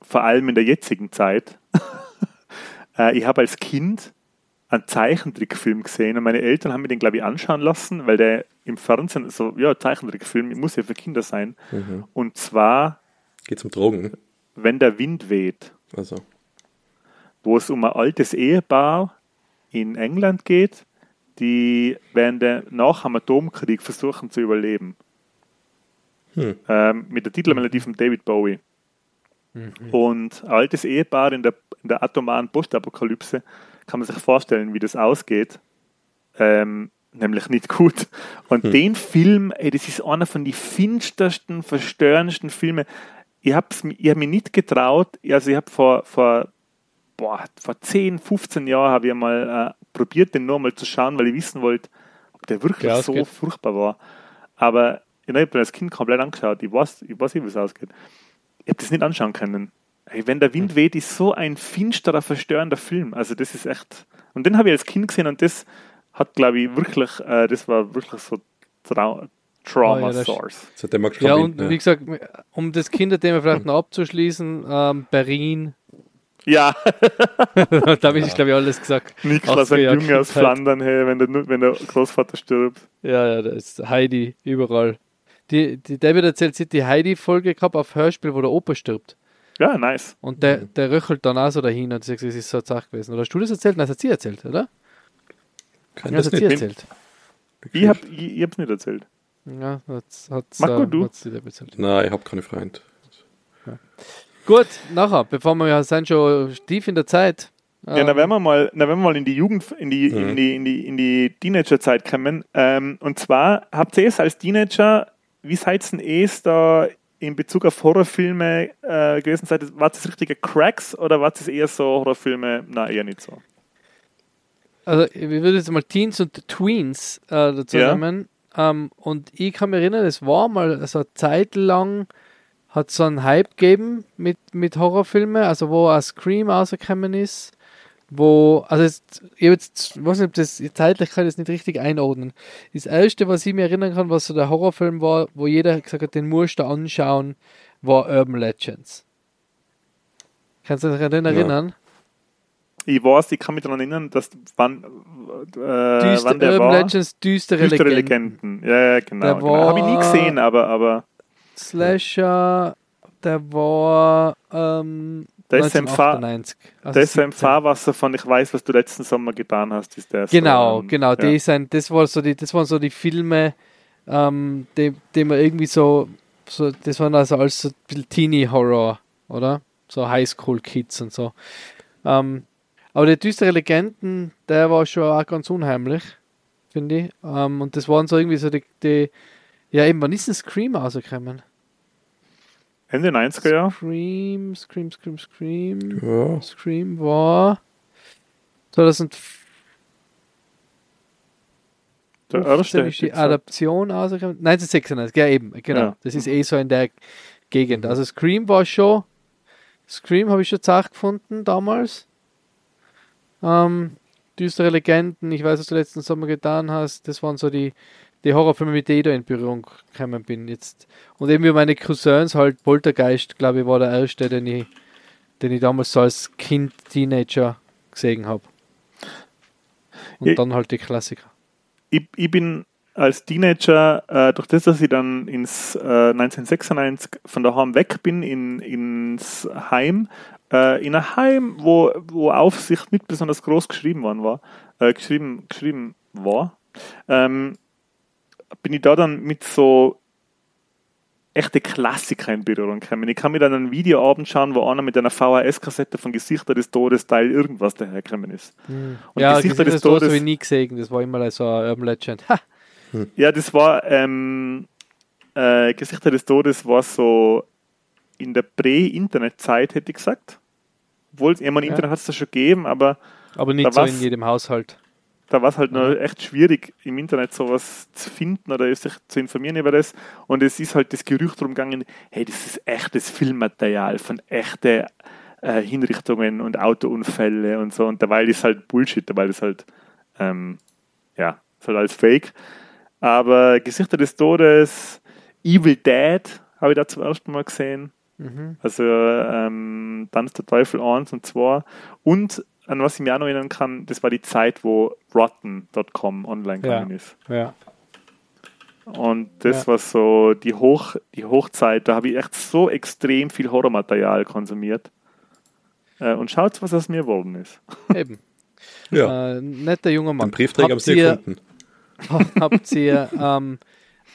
vor allem in der jetzigen Zeit. (laughs) äh, ich habe als Kind einen Zeichentrickfilm gesehen und meine Eltern haben mir den, glaube ich, anschauen lassen, weil der im Fernsehen, so, ja, Zeichentrickfilm, muss ja für Kinder sein. Mhm. Und zwar. Geht es um Drogen? Wenn der Wind weht. Also. Wo es um ein altes Ehepaar in England geht, die während der, nach dem Atomkrieg versuchen zu überleben. Hm. Ähm, mit der Titelmelodie von David Bowie. Mhm. Und ein altes Ehepaar in der, in der atomaren Postapokalypse kann man sich vorstellen, wie das ausgeht. Ähm, nämlich nicht gut. Und hm. den Film, ey, das ist einer von den finstersten, verstörendsten Filmen. Ich habe hab mich nicht getraut, also ich habe vor, vor, boah, vor 10, 15 Jahren habe ich mal äh, probiert, den nur mal zu schauen, weil ich wissen wollte, ob der wirklich so furchtbar war. Aber ich habe als Kind komplett angeschaut, ich weiß, ich weiß nicht, wie es ausgeht. Ich habe das nicht anschauen können. Hey, wenn der Wind hm. weht, ist so ein finsterer, verstörender Film. Also das ist echt. Und den habe ich als Kind gesehen und das hat, glaube ich, wirklich, äh, das war wirklich so Trau Trauma oh, ja, Source. Ja, und ja. wie gesagt, um das Kinderthema vielleicht noch abzuschließen, ähm, Berlin, Ja. (laughs) da habe ich, glaube ich, alles gesagt. Niklas, ein Junge aus Flandern, hey, wenn der, wenn der Großvater stirbt. Ja, ja, da ist Heidi überall. Die, die David erzählt, sie die Heidi-Folge gehabt auf Hörspiel, wo der Opa stirbt. Ja, nice. Und der, der röchelt dann auch so dahin und sagt, es ist so zart gewesen. Oder hast du das erzählt? Nein, das hat sie erzählt, oder? Kann ja, das, das sie erzählt. Ich, hab, ich, ich hab's nicht erzählt. Ja, das hat Marco, äh, du? erzählt. Nein, ich habe keine Freund. Ja. Gut, nachher, bevor wir ja sind schon tief in der Zeit. Ja, ähm, dann werden wir mal, dann werden wir mal in die Jugend, in die, mhm. in die, in die, in die Teenagerzeit kommen. Ähm, und zwar habt ihr es als Teenager, wie seid ihr denn da in Bezug auf Horrorfilme äh, gewesen seid? War das richtige Cracks oder war das eher so Horrorfilme? Na, eher nicht so. Also, ich würde jetzt mal Teens und Tweens äh, dazu ja. nehmen. Ähm, und ich kann mich erinnern, es war mal so eine Zeit lang, hat so einen Hype gegeben mit, mit Horrorfilmen, also wo ein Scream rausgekommen ist, wo, also jetzt, ich jetzt, weiß nicht, ob das zeitlich kann ich das nicht richtig einordnen. Das erste, was ich mir erinnern kann, was so der Horrorfilm war, wo jeder gesagt hat, den musst du anschauen, war Urban Legends. Kannst du dich daran erinnern? Ja. Ich weiß, ich kann mich daran erinnern, dass wann, äh, Düster, wann der Urban war. Legends, düstere, düstere Legenden. Legenden. Ja, ja, genau. genau. Habe ich nie gesehen, aber, aber Slasher, der war ähm, der SMV, also der SMV Wasser von Ich weiß, was du letzten Sommer getan hast, ist der. Genau, so, genau. Ja. Sind, das, war so die, das waren so die Filme, ähm, die, die man irgendwie so, so, das waren also als so ein bisschen Teenie-Horror, oder? So Highschool-Kids und so. Ähm, aber der düstere Legenden, der war schon auch ganz unheimlich, finde ich. Ähm, und das waren so irgendwie so die, die ja, eben, wann ist ein Scream rausgekommen? Ende 90er Jahre? Scream, Scream, Scream, Scream. Ja. Scream war 2000. Der erste. Ist die Adaption rausgekommen? 1996, ja eben, genau. Ja. Das ist eh so in der Gegend. Also Scream war schon. Scream habe ich schon zart gefunden damals. Ähm, düstere Legenden, ich weiß, was du letzten Sommer getan hast. Das waren so die die Horrorfilme, mit denen ich da in Berührung gekommen bin. Jetzt. Und eben wie meine Cousins halt, Poltergeist, glaube ich, war der erste, den ich, den ich damals so als Kind, Teenager gesehen habe. Und ich, dann halt die Klassiker. Ich, ich bin als Teenager, äh, durch das, dass ich dann ins äh, 1996 von daheim weg bin, in, ins Heim, äh, in ein Heim, wo, wo Aufsicht nicht besonders groß geschrieben worden war, äh, geschrieben, geschrieben war, ähm, bin ich da dann mit so echte Klassiker in Berührung gekommen. Ich kann mir dann einen Videoabend schauen, wo einer mit einer VHS-Kassette von Gesichter des Todes Teil irgendwas dahergekommen ist. Hm. Und ja, Gesichter, Gesichter des, des Todes habe ich nie gesehen. Das war immer so ein Urban Legend. Hm. Ja, das war ähm, äh, Gesichter des Todes war so in der Prä-Internet-Zeit, hätte ich gesagt. Obwohl, ich meine, ja. Internet hat es da schon gegeben, aber. Aber nicht so in jedem Haushalt da war es halt noch echt schwierig, im Internet sowas zu finden oder sich zu informieren über das. Und es ist halt das Gerücht drum gegangen, hey, das ist echtes Filmmaterial von echten äh, Hinrichtungen und Autounfälle und so. Und dabei ist halt Bullshit, dabei ist halt, ähm, ja, ist halt alles Fake. Aber Gesichter des Todes, Evil Dead habe ich da zum ersten Mal gesehen. Mhm. Also ähm, dann ist der Teufel 1 und 2 und an was ich mich auch noch erinnern kann, das war die Zeit, wo Rotten.com online gegangen ja. ist. Ja. Und das ja. war so die, Hoch, die Hochzeit, da habe ich echt so extrem viel Horrormaterial konsumiert. Äh, und schaut, was aus mir geworden ist. (laughs) Eben. Ja. Äh, netter junger Mann. Den Briefträger haben Sie gefunden. Habt ihr, (laughs) ähm,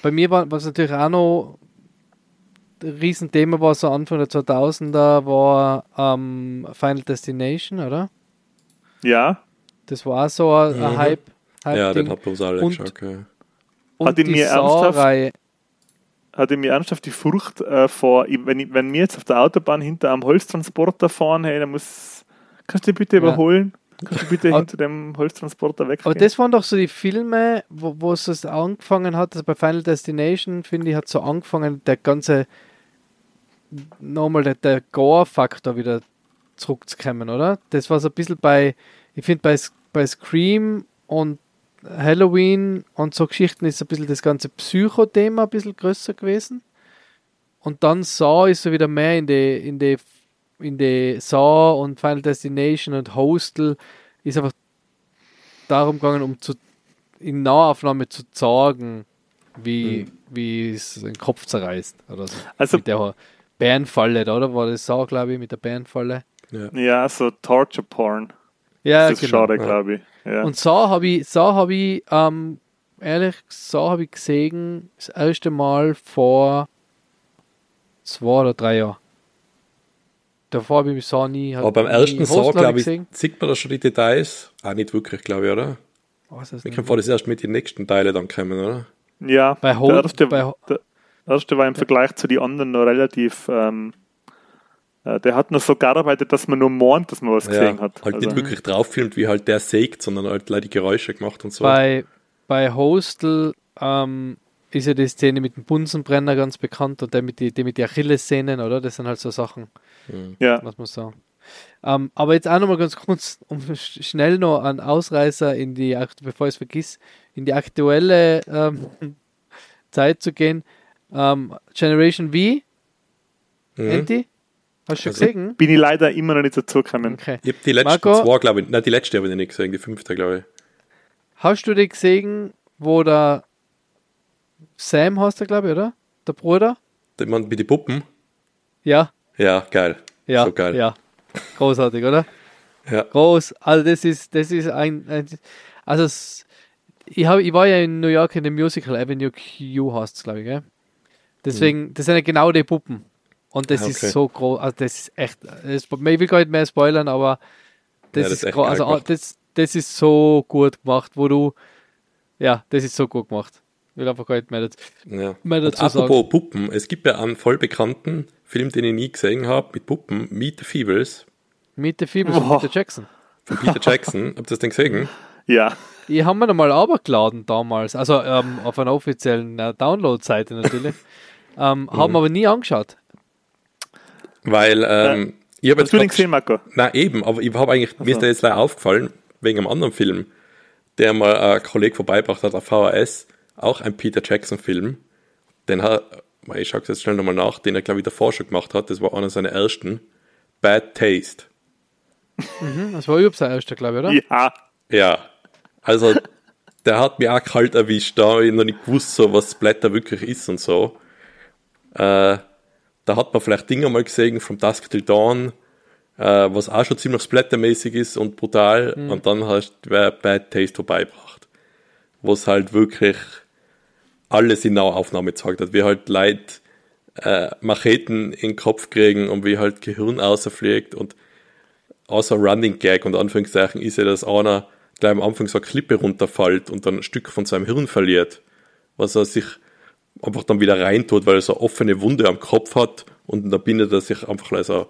bei mir war es natürlich auch noch ein Riesenthema war so Anfang der 2000er war ähm, Final Destination, oder? Ja. Das war so ein, mhm. Hype, Hype. Ja, den hat uns alle und, geschaut. Ja. Und hat, in mir ernsthaft, hat in mir ernsthaft die Furcht äh, vor, wenn, ich, wenn wir jetzt auf der Autobahn hinter einem Holztransporter fahren, hey, dann muss, kannst du dich bitte ja. überholen? Kannst du bitte hinter dem Holztransporter weg? Aber das waren doch so die Filme, wo, wo es angefangen hat, also bei Final Destination, finde ich, hat so angefangen, der ganze, nochmal der, der Gore-Faktor wieder zurückzukommen, oder? Das war so ein bisschen bei, ich finde bei, bei Scream und Halloween und so Geschichten ist ein bisschen das ganze Psycho-Thema ein bisschen größer gewesen. Und dann Saw ist so wieder mehr in die, in die in die Saw und Final Destination und Hostel ist einfach darum gegangen, um zu, in Nahaufnahme zu zeigen, wie, mhm. wie es den Kopf zerreißt. Oder so. Also, mit der Bärenfalle, oder? War das Saw, glaube ich, mit der Bärenfalle? Ja, ja so Torture Porn. Ja, das ist genau. schade, glaube ich. Ja. Und Saw habe ich, Saw habe ich, ähm, ehrlich, Saw habe ich gesehen, das erste Mal vor zwei oder drei Jahren. Davor habe ich Saw nie. Aber beim ersten Saw, glaube ich, sieht man da schon die Details. Auch nicht wirklich, glaube ich, oder? Was ich kann vor, das erst mit den nächsten Teilen dann kommen, oder? Ja, bei Ho der, erste, bei der erste war im Vergleich zu den anderen noch relativ. Ähm, äh, der hat noch so gearbeitet, dass man nur mornt, dass man was gesehen hat. Halt also. nicht wirklich drauf filmt, wie halt der sägt, sondern halt die Geräusche gemacht und so. Bei, bei Hostel ähm, ist ja die Szene mit dem Bunsenbrenner ganz bekannt und der mit die, die mit die Achillessehnen, oder? Das sind halt so Sachen. Ja. Was man sagen. Ähm, aber jetzt auch nochmal ganz kurz, um schnell noch einen Ausreißer in die, bevor ich es vergiss, in die aktuelle ähm, (laughs) Zeit zu gehen. Ähm, Generation V, mhm. Anti, hast du schon also, gesehen? Bin ich leider immer noch nicht dazu gekommen. Okay. Ich habe die letzten Marco, zwei, glaube ich, nein, die letzte habe ich nicht gesehen, die fünfte, glaube ich. Hast du die gesehen, wo der Sam hast du, glaube ich, oder? Der Bruder? Der Mann mit den Puppen? Ja. Ja, geil. Ja, so geil. Ja. Großartig, oder? Ja. Groß. Also das ist, das ist ein, ein also ich, hab, ich war ja in New York in dem Musical Avenue Q heißt es, glaube ich, gell? Deswegen, mhm. das sind ja genau die Puppen. Und das okay. ist so groß, also das ist echt, das, ich will gar nicht mehr spoilern, aber das, ja, das ist, groß, also das, das ist so gut gemacht, wo du, ja, das ist so gut gemacht. Ich will einfach gar nicht mehr, dazu, ja. mehr dazu apropos sagen. Puppen, es gibt ja einen voll bekannten Film, den ich nie gesehen habe, mit Puppen, Meet the Feebles. Meet the Feebles oh. von Peter Jackson. Von Peter Jackson, (laughs) habt ihr das denn gesehen? Ja. Die haben wir nochmal runtergeladen damals, also ähm, auf einer offiziellen äh, Download-Seite natürlich. (laughs) ähm, mhm. Haben aber nie angeschaut. Weil, ähm, ich habe jetzt. Hast du den gesehen, Marco? Nein, eben, aber ich habe eigentlich, also. mir ist der jetzt leider aufgefallen, wegen einem anderen Film, der mal ein Kollege vorbeibracht hat auf VHS, auch ein Peter Jackson-Film. Den hat, ich schaue jetzt schnell nochmal nach, den er, glaube ich, davor schon gemacht hat. Das war einer seiner ersten. Bad Taste. Mhm, das war überhaupt sein erster, glaube ich, oder? Ja. Ja. Also, der hat mich auch kalt erwischt. Da habe ich noch nicht gewusst, so, was Splatter wirklich ist und so. Äh, da hat man vielleicht Dinge mal gesehen, From Dusk Till Dawn, äh, was auch schon ziemlich splattermäßig ist und brutal. Mhm. Und dann hast du Bad Taste vorbeigebracht. Was halt wirklich alles in Nahaufnahme gezeigt hat, wie halt Leute äh, Macheten in den Kopf kriegen und wie halt Gehirn außerfliegt und außer Running Gag und Anführungszeichen ist ja, dass einer gleich am Anfang so eine Klippe runterfällt und dann ein Stück von seinem Hirn verliert, was er sich einfach dann wieder reintut, weil er so eine offene Wunde am Kopf hat und dann bindet er sich einfach so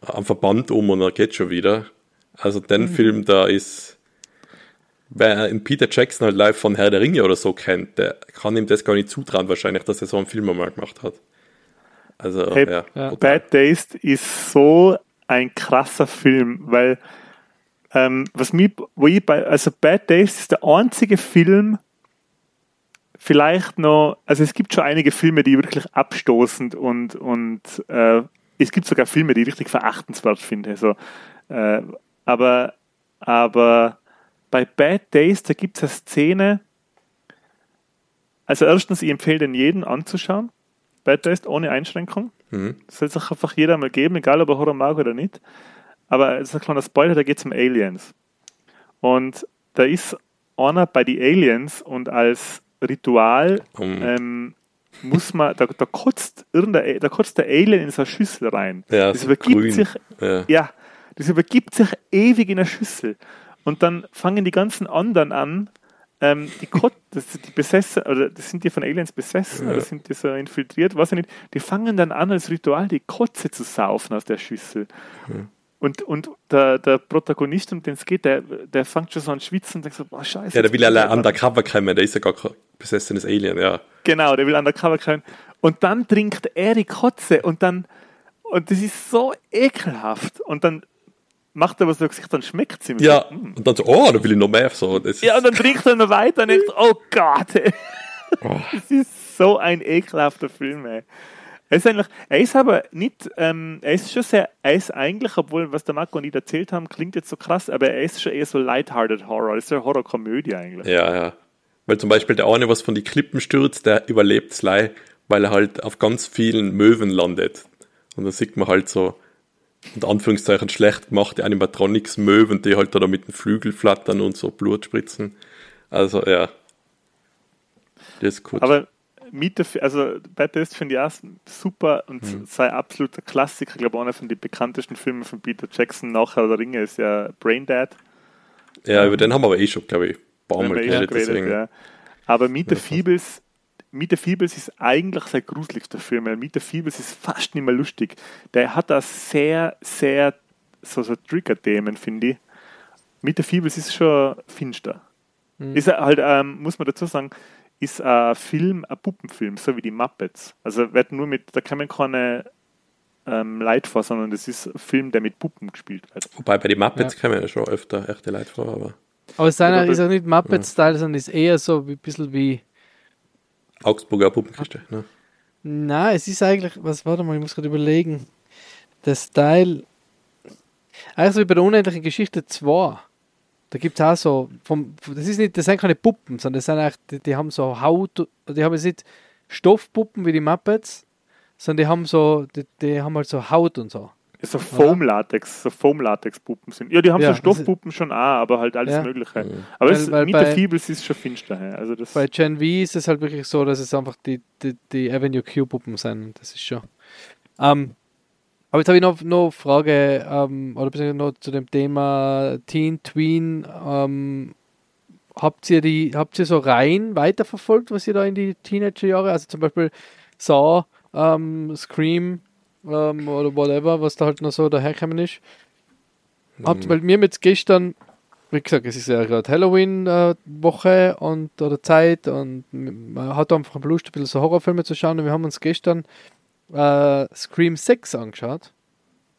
am Verband um und er geht schon wieder. Also den mhm. Film da ist wer einen Peter Jackson halt live von Herr der Ringe oder so kennt, der kann ihm das gar nicht zutrauen, wahrscheinlich, dass er so einen Film einmal gemacht hat. Also, hey, ja. ja. Bad Taste ist so ein krasser Film, weil ähm, was mich, wo ich bei, also Bad Taste ist der einzige Film, vielleicht noch, also es gibt schon einige Filme, die wirklich abstoßend und, und äh, es gibt sogar Filme, die ich richtig verachtenswert finde. So, äh, aber, aber bei Bad Days, da gibt es eine Szene, also erstens, ich empfehle den jeden anzuschauen. Bad Days ohne Einschränkung. Mhm. Das soll sich einfach jeder mal geben, egal ob er Horror mag oder nicht. Aber es ist ein kleiner Spoiler, da geht es um Aliens. Und da ist einer bei den Aliens und als Ritual mhm. ähm, muss man, da, da kotzt irgendein, da kotzt der Alien in so eine Schüssel rein. Ja, das übergibt grün. sich, ja. ja, das übergibt sich ewig in einer Schüssel. Und dann fangen die ganzen anderen an, ähm, die, Kot (laughs) das, die besessen, oder das sind die von Aliens besessen, ja. oder sind die so infiltriert, weiß ich nicht, die fangen dann an, als Ritual die Kotze zu saufen aus der Schüssel. Ja. Und, und der, der Protagonist, um den es geht, der, der fängt schon so an schwitzen und denkt so, boah, scheiße. Ja, der will ja undercover kommen, der ist ja gar kein besessenes Alien, ja. Genau, der will undercover kommen. Und dann trinkt er die Kotze und dann, und das ist so ekelhaft. Und dann macht er was so Gesicht, dann schmeckt es ihm. Ja. Hm. und dann so, oh, da will ich noch mehr. So, ja, und dann trinkt er noch weiter und denkt, oh Gott, ey. Oh. (laughs) Das ist so ein ekelhafter Film, ey. Er ist, eigentlich, er ist aber nicht, ähm, er ist schon sehr, er ist eigentlich, obwohl, was der Marco und ich erzählt haben, klingt jetzt so krass, aber er ist schon eher so lighthearted Horror. Das ist ja Horrorkomödie eigentlich. Ja, ja. Weil zum Beispiel der eine, was von die Klippen stürzt, der überlebt Sly, weil er halt auf ganz vielen Möwen landet. Und da sieht man halt so, in Anführungszeichen schlecht gemachte Animatronics-Möwen, die halt da mit den Flügel flattern und so Blut spritzen. Also, ja. Das ist gut. Aber Miete, also Bad Taste finde ich auch super und mhm. sei absoluter Klassiker. Ich glaube, einer von den bekanntesten Filmen von Peter Jackson nach Herr der Ringe ist ja Brain Dead. Ja, über den haben wir aber eh schon, glaube ich, ein paar Mal eh geredet. Ja. Aber the ja, Feebles, Meet the Feebles ist eigentlich sein gruseligster Film, weil Meet the Feebles ist fast nicht mehr lustig. Der hat da sehr, sehr so, so Trigger-Themen, finde ich. Meet the Feebles ist schon finster. Mhm. Ist halt, ähm, muss man dazu sagen, ist ein Film, ein Puppenfilm, so wie die Muppets. Also wird nur mit, da kann man keine ähm, Leute vor, sondern das ist ein Film, der mit Puppen gespielt wird. Wobei bei den Muppets ja. man ja schon öfter echte Leute vor, aber. Aber seiner ist ja nicht Muppet-Style, sondern ist eher so ein bisschen wie. Augsburger Puppenkiste, ne? Nein, es ist eigentlich, was, warte mal, ich muss gerade überlegen. Der Style. Eigentlich so wie bei der unendlichen Geschichte 2. Da gibt es auch so, vom, das, ist nicht, das sind keine Puppen, sondern das sind eigentlich, die, die haben so Haut, die haben nicht Stoffpuppen wie die Muppets, sondern die haben so, die, die haben halt so Haut und so. So Foam-Latex, so Foam-Latex-Puppen sind. Ja, die haben ja, so Stoffpuppen schon auch, aber halt alles ja. Mögliche. Mhm. Aber weil, es, weil bei, Feebles ist schon finster. Also das bei Gen V ist es halt wirklich so, dass es einfach die, die, die Avenue Q-Puppen sind. Das ist schon. Ähm, aber jetzt habe ich noch, noch eine Frage, ähm, oder noch zu dem Thema Teen, Tween. Ähm, habt ihr die, habt ihr so rein weiterverfolgt, was ihr da in die Teenagerjahre, also zum Beispiel Saw, ähm, Scream ähm, oder whatever, was da halt noch so daherkommen ist? Habt, mhm. weil mir jetzt gestern, wie gesagt, es ist ja gerade Halloween-Woche äh, und oder Zeit und man hat einfach Lust, ein bisschen so Horrorfilme zu schauen und wir haben uns gestern äh, Scream 6 angeschaut.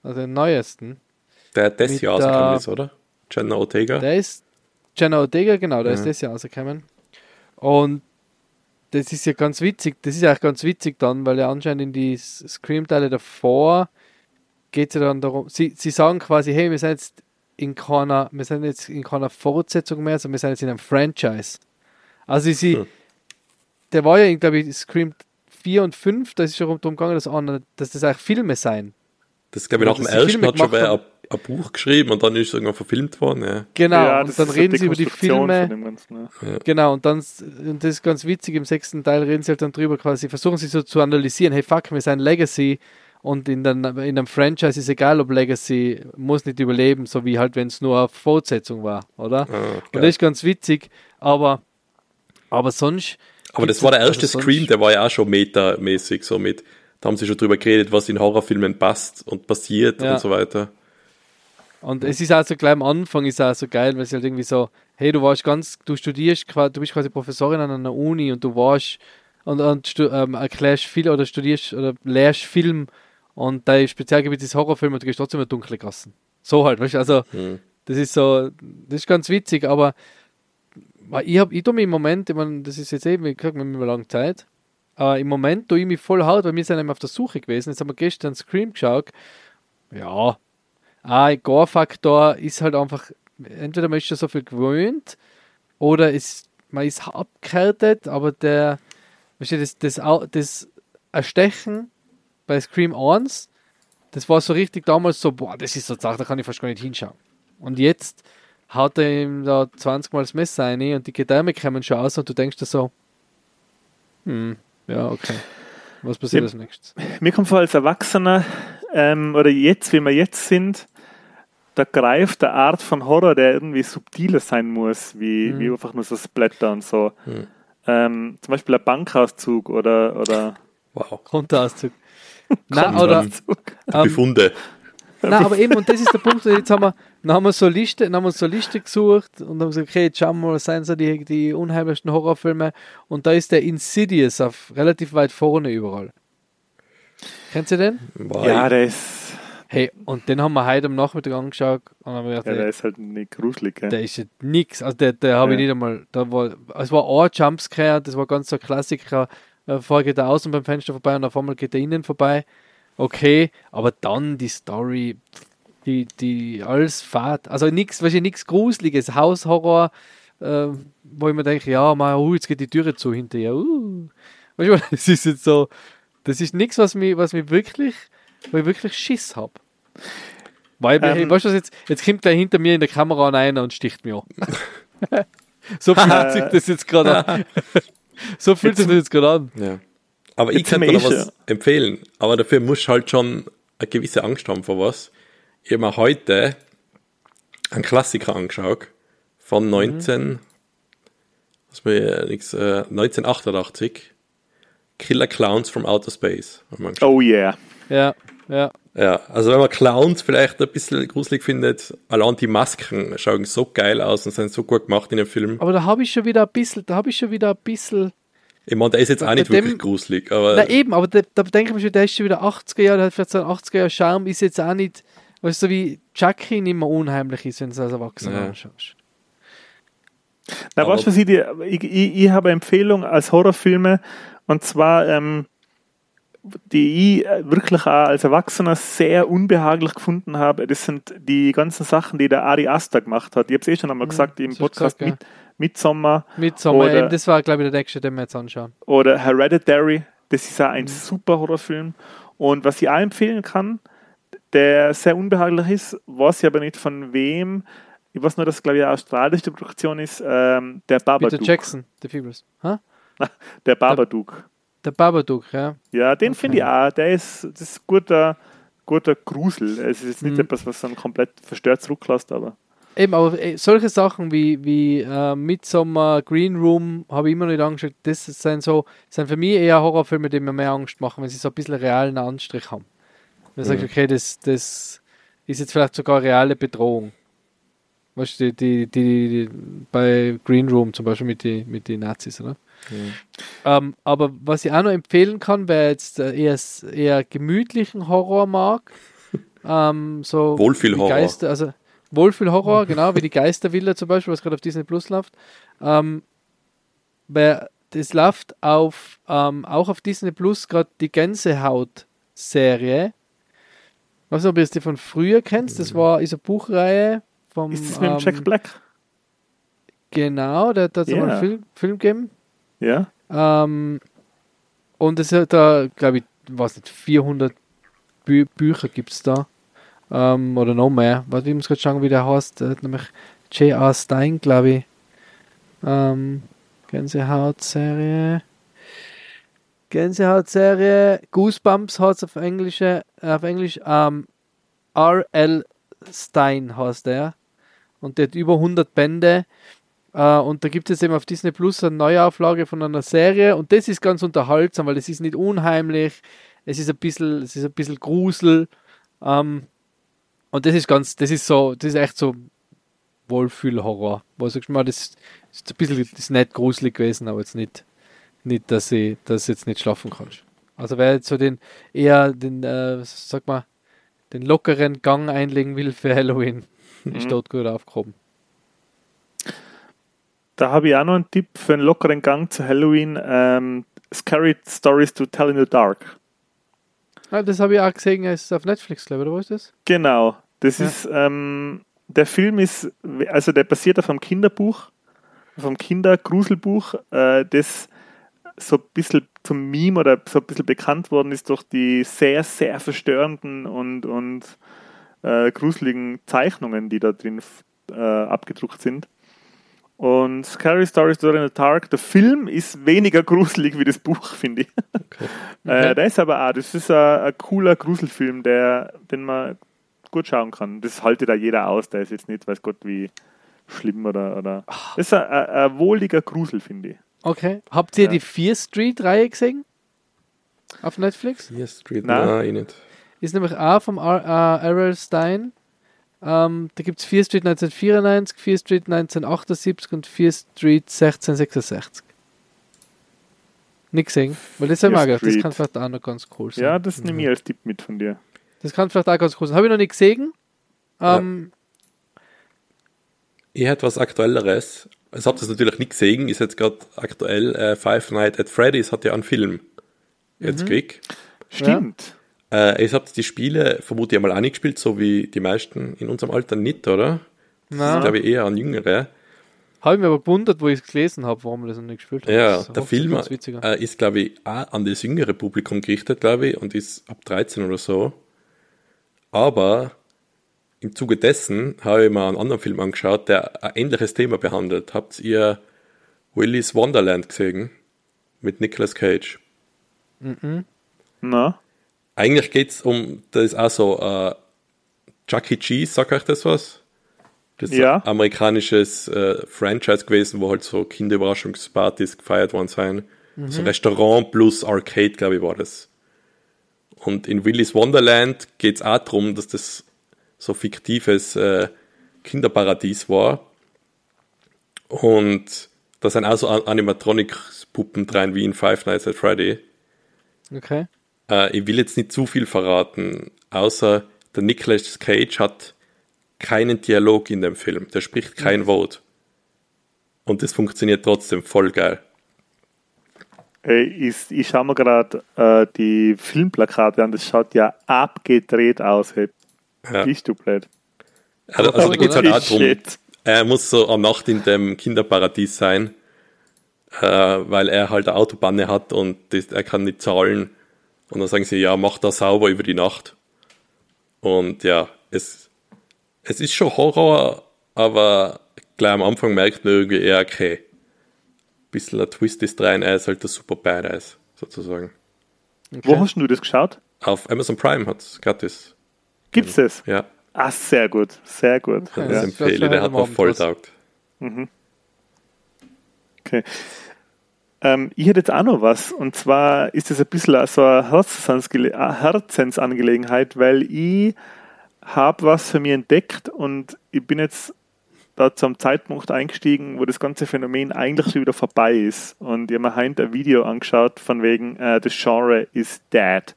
Also den neuesten. Der hat das Jahr rausgekommen ist, oder? Jenna Ortega. Der ist Jenna Ortega, genau, der ja. ist das Jahr rausgekommen. Und das ist ja ganz witzig, das ist ja auch ganz witzig dann, weil ja anscheinend in die Scream-Teile davor geht es ja dann darum, sie, sie sagen quasi, hey, wir sind jetzt in keiner, wir sind jetzt in keiner Fortsetzung mehr, sondern wir sind jetzt in einem Franchise. Also sie, hm. der war ja, glaube ich, Scream 4 und 5, da ist es schon darum gegangen, dass, dass das eigentlich Filme sein. Das glaube ich nach dem ersten hat schon ein, ein Buch geschrieben und dann ist es irgendwann verfilmt worden. Ja. Genau, ja, und dann reden sie über die Filme. Ganzen, ja. Genau, und dann, und das ist ganz witzig, im sechsten Teil reden sie halt dann drüber quasi, versuchen sie so zu analysieren, hey fuck, wir sind Legacy und in, den, in einem Franchise ist egal, ob Legacy muss nicht überleben, so wie halt, wenn es nur eine Fortsetzung war, oder? Ah, und das ist ganz witzig, aber, aber sonst aber das war der erste also Scream, der war ja auch schon metamäßig, so mit, da haben sie schon drüber geredet, was in Horrorfilmen passt und passiert ja. und so weiter. Und es ist also gleich am Anfang ist auch so geil, weil es halt irgendwie so, hey, du warst ganz, du studierst, du bist quasi Professorin an einer Uni und du warst und, und ähm, erklärst viel oder studierst oder lehrst Film und dein Spezialgebiet ist Horrorfilm und du gehst trotzdem in dunkle Gassen. So halt, weißt du, also hm. das ist so, das ist ganz witzig, aber ich habe ich mich im Moment, ich meine, das ist jetzt eben, wie gesagt, wir haben lange Zeit, aber im Moment tue ich mich voll hart, weil wir sind eben auf der Suche gewesen. Jetzt haben wir gestern Scream geschaut. Ja, ein Gore-Faktor ist halt einfach, entweder man ist schon so viel gewöhnt oder ist, man ist abgehärtet, aber der, weißt du, das, das, das Erstechen bei Scream 1, das war so richtig damals so, boah, das ist so Sache, da kann ich fast gar nicht hinschauen. Und jetzt haut er ihm da 20 Mal das Messer rein und die Gedärme kommen schon aus und du denkst dir so, hm, ja, okay. Was passiert ja, als nächstes? Mir kommt vor, als Erwachsener, ähm, oder jetzt, wie wir jetzt sind, da greift der Art von Horror, der irgendwie subtiler sein muss, wie, mhm. wie einfach nur so Splatter und so. Mhm. Ähm, zum Beispiel ein Bankauszug oder, oder wow. Kontoauszug. (laughs) Nein, oder ähm, Befunde. Nein, aber eben, und das ist der Punkt, jetzt haben wir, dann haben wir so Liste, dann haben wir so Liste gesucht und haben gesagt, okay, jetzt schauen wir mal, was sind so die, die unheimlichsten Horrorfilme und da ist der Insidious auf relativ weit vorne überall. Kennst du den? Ja, der ist. Hey, und den haben wir heute am Nachmittag angeschaut und haben gedacht, ja, der ist halt nicht gruselig. Gell? Der ist ja nix. Also der, der habe ja. ich nicht einmal. Da war, es war ein Jumpscare, das war ganz so ein Klassiker. Äh, vorher geht er außen beim Fenster vorbei und auf einmal geht er innen vorbei. Okay, aber dann die Story, die, die alles fad. Also nichts, wahrscheinlich nichts Gruseliges, Haushorror, äh, wo ich mir denke, ja, mal, uh, jetzt geht die Türe zu hinterher. Uh. Weißt du, (laughs) das ist jetzt so, das ist nichts, was mich, was mich wirklich, wo ich wirklich Schiss habe. Weil, ähm, weißt du, jetzt, jetzt kommt der hinter mir in der Kamera rein und sticht mir an. (laughs) so fühlt sich das jetzt gerade an. (laughs) so fühlt sich das jetzt gerade an. Ja. Aber jetzt ich kann dir noch was empfehlen. Aber dafür musst du halt schon eine gewisse Angst haben vor was. Ich habe mir heute einen Klassiker angeschaut von 19, mhm. was mir nix, äh, 1988. Killer Clowns from Outer Space. Oh yeah. Ja, ja. Ja, also wenn man Clowns vielleicht ein bisschen gruselig findet, allein die Masken schauen so geil aus und sind so gut gemacht in dem Film. Aber da habe ich schon wieder ein bisschen, da habe ich schon wieder ein bisschen. Ich meine, der ist jetzt auch nicht dem, wirklich gruselig, aber. Na eben, aber da, da denke ich mir schon, der ist schon wieder 80er Jahre, der hat vielleicht so einen 80er Jahre Charme, ist jetzt auch nicht, weißt du, so wie Jackie nicht mehr unheimlich ist, wenn du es als Erwachsener ja. anschaust. Na, weißt du, was ich dir, ich, ich, ich habe Empfehlung als Horrorfilme, und zwar, ähm, die ich wirklich auch als Erwachsener sehr unbehaglich gefunden habe, das sind die ganzen Sachen, die der Ari Aster gemacht hat. Ich habe es eh schon einmal gesagt im Podcast gesagt, ja. mit, Sommer. Midsommer, oder, eben, das war, glaube ich, der nächste, den wir jetzt anschauen. Oder Hereditary, das ist auch ein mhm. super Horrorfilm. Und was ich auch empfehlen kann, der sehr unbehaglich ist, weiß ich aber nicht von wem, ich weiß nur, dass glaube ich, eine australische Produktion ist, ähm, der Babadook. Peter Jackson, The Fibers. Huh? (laughs) der Babadook. Der Babadook, ja. Ja, den okay. finde ich auch. Der ist, das ist guter, guter Grusel. Es ist nicht mhm. etwas, was dann komplett verstört zurücklässt, aber. Eben, aber solche Sachen wie, wie äh, Midsommar, Green Room habe ich immer nicht angeschaut. Das sind so, sind für mich eher Horrorfilme, die mir mehr Angst machen, wenn sie so ein bisschen realen Anstrich haben. Wenn du mhm. sagst, okay, das, das ist jetzt vielleicht sogar eine reale Bedrohung. Weißt du, die, die, die, die, bei Green Room zum Beispiel mit den mit die Nazis, oder? Mhm. Ähm, aber was ich auch noch empfehlen kann, wer jetzt äh, eher, eher gemütlichen Horror mag, (laughs) ähm, so Wohlfühlhorror. Geister, also Wohlfühlhorror, genau, wie die Geistervilla zum Beispiel, was gerade auf Disney Plus läuft. Ähm, das läuft auf, ähm, auch auf Disney Plus gerade die Gänsehaut-Serie. Ich weiß nicht, ob ihr die von früher kennst. Das war ist eine Buchreihe vom. Ist das mit ähm, Jack Black? Genau, der hat yeah. mal einen Film, Film gegeben. Ja. Ähm, und es hat da, glaube ich, was nicht, 400 Bü Bücher gibt es da. Ähm, oder noch mehr. Warte, ich muss gerade schauen, wie der heißt. Der hat nämlich J.R. Stein, glaube ich. Ähm, Gänsehaut-Serie. Gänsehaut-Serie. Goosebumps heißt auf Englisch. Äh, auf Englisch. Ähm, R.L. Stein heißt der. Und der hat über 100 Bände. Uh, und da gibt es eben auf Disney Plus eine Neuauflage von einer Serie und das ist ganz unterhaltsam, weil es ist nicht unheimlich, es ist ein bisschen, es ist ein bisschen Grusel. Um, ähm, und das ist ganz, das ist so, das ist echt so Wohlfühlhorror. Wo du sagst, mal, das ist ein bisschen, das ist nicht gruselig gewesen, aber jetzt nicht, nicht, dass ich, dass jetzt nicht schlafen kannst. Also wer jetzt so den eher den, äh, sag mal, den lockeren Gang einlegen will für Halloween, (laughs) mhm. ist dort gut aufgehoben. Da habe ich auch noch einen Tipp für einen lockeren Gang zu Halloween. Ähm, Scary Stories to Tell in the Dark. Ah, das habe ich auch gesehen, es ist auf Netflix, glaube ich, oder wo ist das? Genau. Das ja. ist, ähm, der Film ist, also der basiert auf einem Kinderbuch, auf einem Kindergruselbuch, äh, das so ein bisschen zum Meme oder so ein bisschen bekannt worden ist durch die sehr, sehr verstörenden und, und äh, gruseligen Zeichnungen, die da drin äh, abgedruckt sind. Und Scary Stories to in the Dark, der Film ist weniger (laughs) gruselig wie das Buch, finde ich. Okay. (laughs) Okay. Äh, der ist aber auch, das ist ein, ein, cooler Gruselfilm, der, den man gut schauen kann. Das haltet da jeder aus, der ist jetzt nicht, weiß Gott, wie schlimm oder. oder. Das ist ein, ein, ein wohliger Grusel, finde ich. Okay. Habt ihr ja. die Fear Street-Reihe gesehen? Auf Netflix? Fear Street, nein, nein nicht. Ist nämlich auch vom R.L. Stein ähm, da gibt es 4 Street 1994, 4 Street 1978 und 4 Street 1666. Nicht gesehen, weil das ist ja mag das kann vielleicht auch noch ganz cool sein. Ja, das nehme ich als Tipp mit von dir. Das kann vielleicht auch ganz cool sein. Habe ich noch nicht gesehen. Ähm, ja. Ich hätte was Aktuelleres. Ich habe das natürlich nicht gesehen, ist jetzt gerade aktuell äh, Five Nights at Freddy's hat ja einen Film jetzt mhm. gekriegt. Stimmt. Ja. Äh, ich habe die Spiele vermutlich einmal angespielt, so wie die meisten in unserem Alter nicht, oder? Das Nein. ist, glaube ich, eher an Jüngere. Habe ich mir aber gewundert, wo ich es gelesen habe, warum wir das noch nicht gespielt haben. Ja, der Film äh, ist, glaube ich, auch an das jüngere Publikum gerichtet, glaube ich, und ist ab 13 oder so. Aber im Zuge dessen habe ich mir einen anderen Film angeschaut, der ein ähnliches Thema behandelt. Habt ihr Willy's Wonderland gesehen? Mit Nicolas Cage? Mhm. Na? Eigentlich geht es um, das ist auch so, äh, Chuck E. Cheese, sagt euch das was? Das ist ja. ein amerikanisches äh, Franchise gewesen, wo halt so Kinderüberraschungspartys gefeiert worden sind. Mhm. So Restaurant plus Arcade, glaube ich, war das. Und in Willy's Wonderland geht es auch darum, dass das so fiktives äh, Kinderparadies war. Und da sind auch so Animatronics-Puppen drin, wie in Five Nights at Freddy. Okay. Äh, ich will jetzt nicht zu viel verraten, außer der Nicolas Cage hat keinen Dialog in dem Film. Der spricht kein mhm. Wort. Und das funktioniert trotzdem voll geil. Ich, ich schaue mir gerade äh, die Filmplakate an, das schaut ja abgedreht aus. Hey. Ja. Bist du blöd? Also, also da geht es halt auch (laughs) darum, er muss so eine Nacht in dem Kinderparadies sein, äh, weil er halt eine Autobahn hat und das, er kann nicht zahlen. Und dann sagen sie, ja, mach das sauber über die Nacht. Und ja, es, es ist schon Horror, aber gleich am Anfang merkt man irgendwie, ja, okay, ein bisschen ein Twist ist rein, er ist halt der super Badass, sozusagen. Okay. Wo hast du das geschaut? Auf Amazon Prime hat es gratis. Gibt's das? Ja. Ah, sehr gut, sehr gut. Okay, das ja. empfehle, der hat mir voll taugt. Mhm. Okay. Ähm, ich hätte jetzt auch noch was, und zwar ist das ein bisschen so eine Herzensangelegenheit, weil ich habe was für mich entdeckt und ich bin jetzt da zum Zeitpunkt eingestiegen, wo das ganze Phänomen eigentlich schon wieder vorbei ist. Und ich habe mir heute ein Video angeschaut von wegen, uh, das Genre is dead.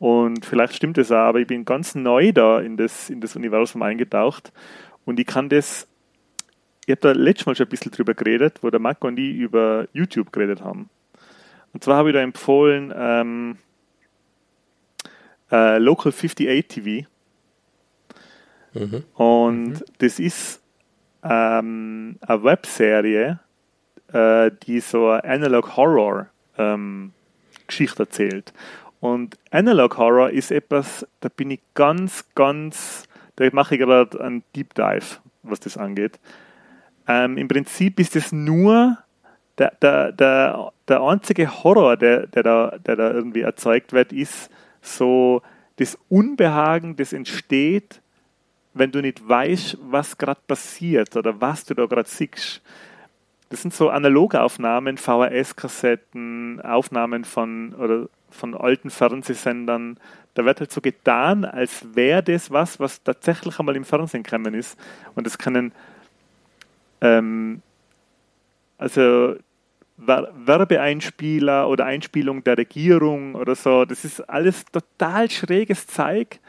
Und vielleicht stimmt es auch, aber ich bin ganz neu da in das, in das Universum eingetaucht und ich kann das, ich habe da letztes Mal schon ein bisschen drüber geredet, wo der Marco und ich über YouTube geredet haben. Und zwar habe ich da empfohlen ähm, äh, Local 58 TV. Mhm. Und mhm. das ist ähm, eine Webserie, äh, die so eine Analog Horror ähm, Geschichte erzählt. Und Analog Horror ist etwas, da bin ich ganz, ganz, da mache ich gerade einen Deep Dive, was das angeht. Ähm, Im Prinzip ist es nur der, der, der, der einzige Horror, der, der, da, der da irgendwie erzeugt wird, ist so das Unbehagen, das entsteht, wenn du nicht weißt, was gerade passiert oder was du da gerade siehst. Das sind so Analogaufnahmen, VHS-Kassetten, Aufnahmen von oder von alten Fernsehsendern, da wird halt so getan, als wäre das was, was tatsächlich einmal im Fernsehen gekommen ist. Und es können ähm, also Werbeeinspieler oder Einspielung der Regierung oder so, das ist alles total schräges Zeug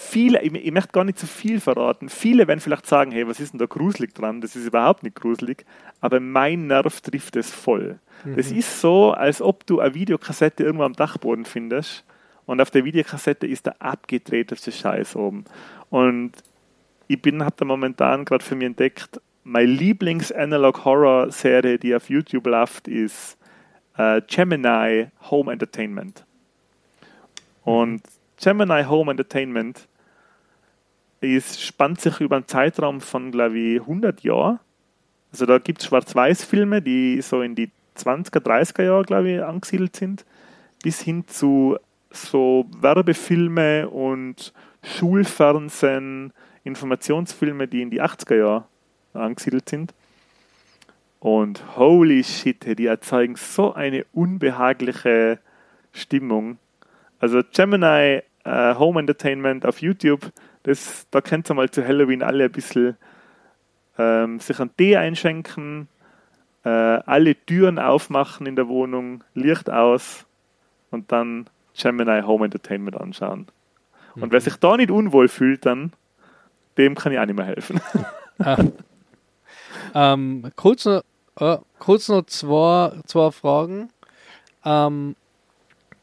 viele, ich, ich, möchte gar nicht zu viel verraten, viele werden vielleicht sagen, hey, was ist denn da gruselig dran? Das ist überhaupt nicht gruselig, aber mein Nerv trifft es voll. Mhm. Das ist so, als ob du eine Videokassette irgendwo am Dachboden findest und auf der Videokassette ist der abgedrehteste Scheiß oben. Und ich bin, habe da momentan gerade für mich entdeckt, meine Lieblings-Analog-Horror-Serie, die auf YouTube läuft, ist äh, Gemini Home Entertainment. Und Gemini Home Entertainment ist, spannt sich über einen Zeitraum von, glaube ich, 100 Jahren. Also da gibt es Schwarz-Weiß-Filme, die so in die 20er, 30er Jahre, glaube ich, angesiedelt sind, bis hin zu so Werbefilme und Schulfernsehen, Informationsfilme, die in die 80er Jahre angesiedelt sind. Und holy shit, die erzeugen so eine unbehagliche Stimmung. Also Gemini uh, Home Entertainment auf YouTube das, da könnt ihr mal zu Halloween alle ein bisschen ähm, sich einen Tee einschenken, äh, alle Türen aufmachen in der Wohnung, Licht aus und dann Gemini Home Entertainment anschauen. Und mhm. wer sich da nicht unwohl fühlt, dann dem kann ich auch nicht mehr helfen. (laughs) ah. Ähm, kurz noch, äh, kurz noch zwei, zwei Fragen. Ähm,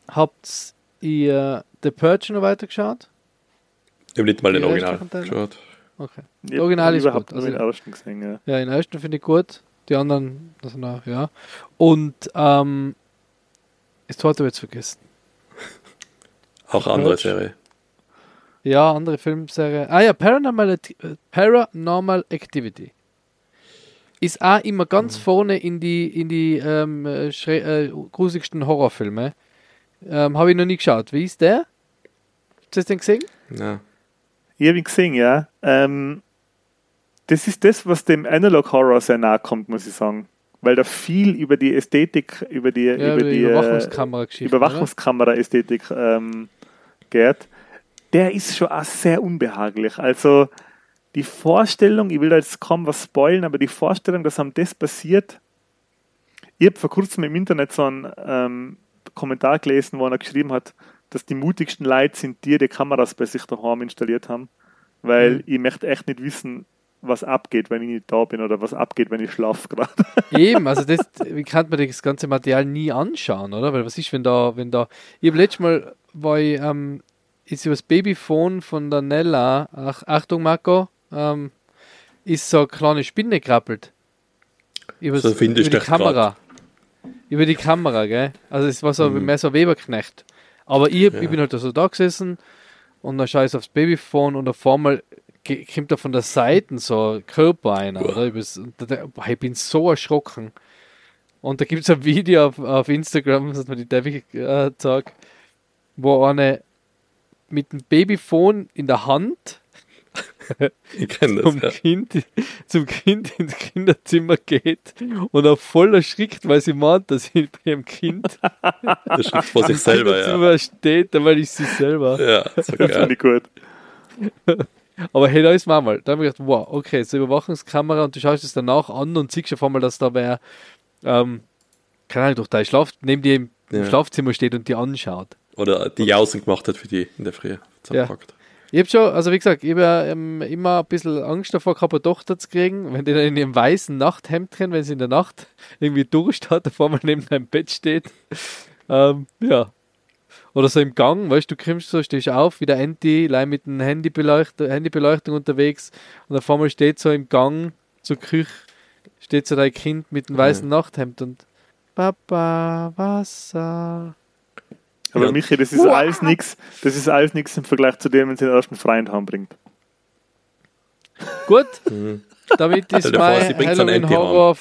habt ihr The Purge noch weitergeschaut? Ich habe nicht mal den Original geschaut. Okay. Der Original ist gut. Also, den ersten gesehen, ja. Ja, den ersten finde ich gut. Die anderen, also na, ja. Und ähm, das habe ich jetzt vergessen. Auch andere Purge. Serie. Ja, andere Filmserie. Ah ja, Paranormal, Paranormal Activity. Ist auch immer ganz mhm. vorne in die, in die ähm, äh, gruseligsten Horrorfilme. Ähm, habe ich noch nie geschaut. Wie ist der? Hast du den gesehen? Ja. Ich habe ihn gesehen, ja. Ähm, das ist das, was dem Analog Horror sehr nahe kommt, muss ich sagen. Weil da viel über die Ästhetik, über die, ja, über die Überwachungskamera-Ästhetik äh, Überwachungskamera ähm, geht. Der ist schon auch sehr unbehaglich. Also die Vorstellung, ich will da jetzt kaum was spoilen, aber die Vorstellung, dass am das passiert, ich habe vor kurzem im Internet so einen ähm, Kommentar gelesen, wo er geschrieben hat, dass die mutigsten Leute sind die, die Kameras bei sich daheim installiert haben, weil mhm. ich möchte echt nicht wissen, was abgeht, wenn ich nicht da bin oder was abgeht, wenn ich schlafe gerade. (laughs) Eben, also das, wie kann man das ganze Material nie anschauen, oder? Weil was ist, wenn da, wenn da, ich habe letztes Mal, war ich, ähm, ist über das Babyphone von der Nella, ach, Achtung Marco, ähm, ist so eine kleine Spinne krabbelt. Über, so über die Kamera. Grad. Über die Kamera, gell? Also es war so mhm. mehr so Weberknecht. Aber ich, ja. ich bin halt so da gesessen und dann schaue ich aufs Babyphone und auf einmal kommt da von der Seite so ein Körper einer. Oder? Ich bin so erschrocken. Und da gibt es ein Video auf, auf Instagram, das man die David äh, sagt, wo eine mit dem Babyphone in der Hand (laughs) ich kenne das, zum, ja. kind, zum Kind ins Kinderzimmer geht und er voll erschrickt, weil sie meint, dass sie bei ihrem Kind vor sich (laughs) selber, ja. steht, weil ich sie selber. Ja, (laughs) so geil. Finde ich gut. Aber hey, da ist man mal. Da habe ich gedacht, wow, okay, so Überwachungskamera und du schaust es danach an und siehst auf einmal, dass da wer, ähm, keine Ahnung, durch dein Schlaf, neben dir im, ja. Schlafzimmer steht und die anschaut. Oder die Jausen gemacht hat für die in der Früh. Zerpackt. Ja. Ich habe schon, also wie gesagt, ich habe ähm, immer ein bisschen Angst davor gehabt, eine Tochter zu kriegen, wenn die dann in ihrem weißen Nachthemd drin, wenn sie in der Nacht irgendwie Durst hat, (laughs) vor mal neben deinem Bett steht. Ähm, ja. Oder so im Gang, weißt du, du kommst so, stehst auf, wie der Anti, allein mit dem Handybeleuchtung, Handybeleuchtung unterwegs und auf einmal steht so im Gang zur Küche, steht so dein Kind mit dem weißen Nachthemd und Papa, Wasser. Aber ja. Michi, das ist wow. alles nichts, das ist alles nichts im Vergleich zu dem, wenn sie den ersten Freund heimbringt. Gut, (laughs) mhm. damit ist mein Halloween Horror,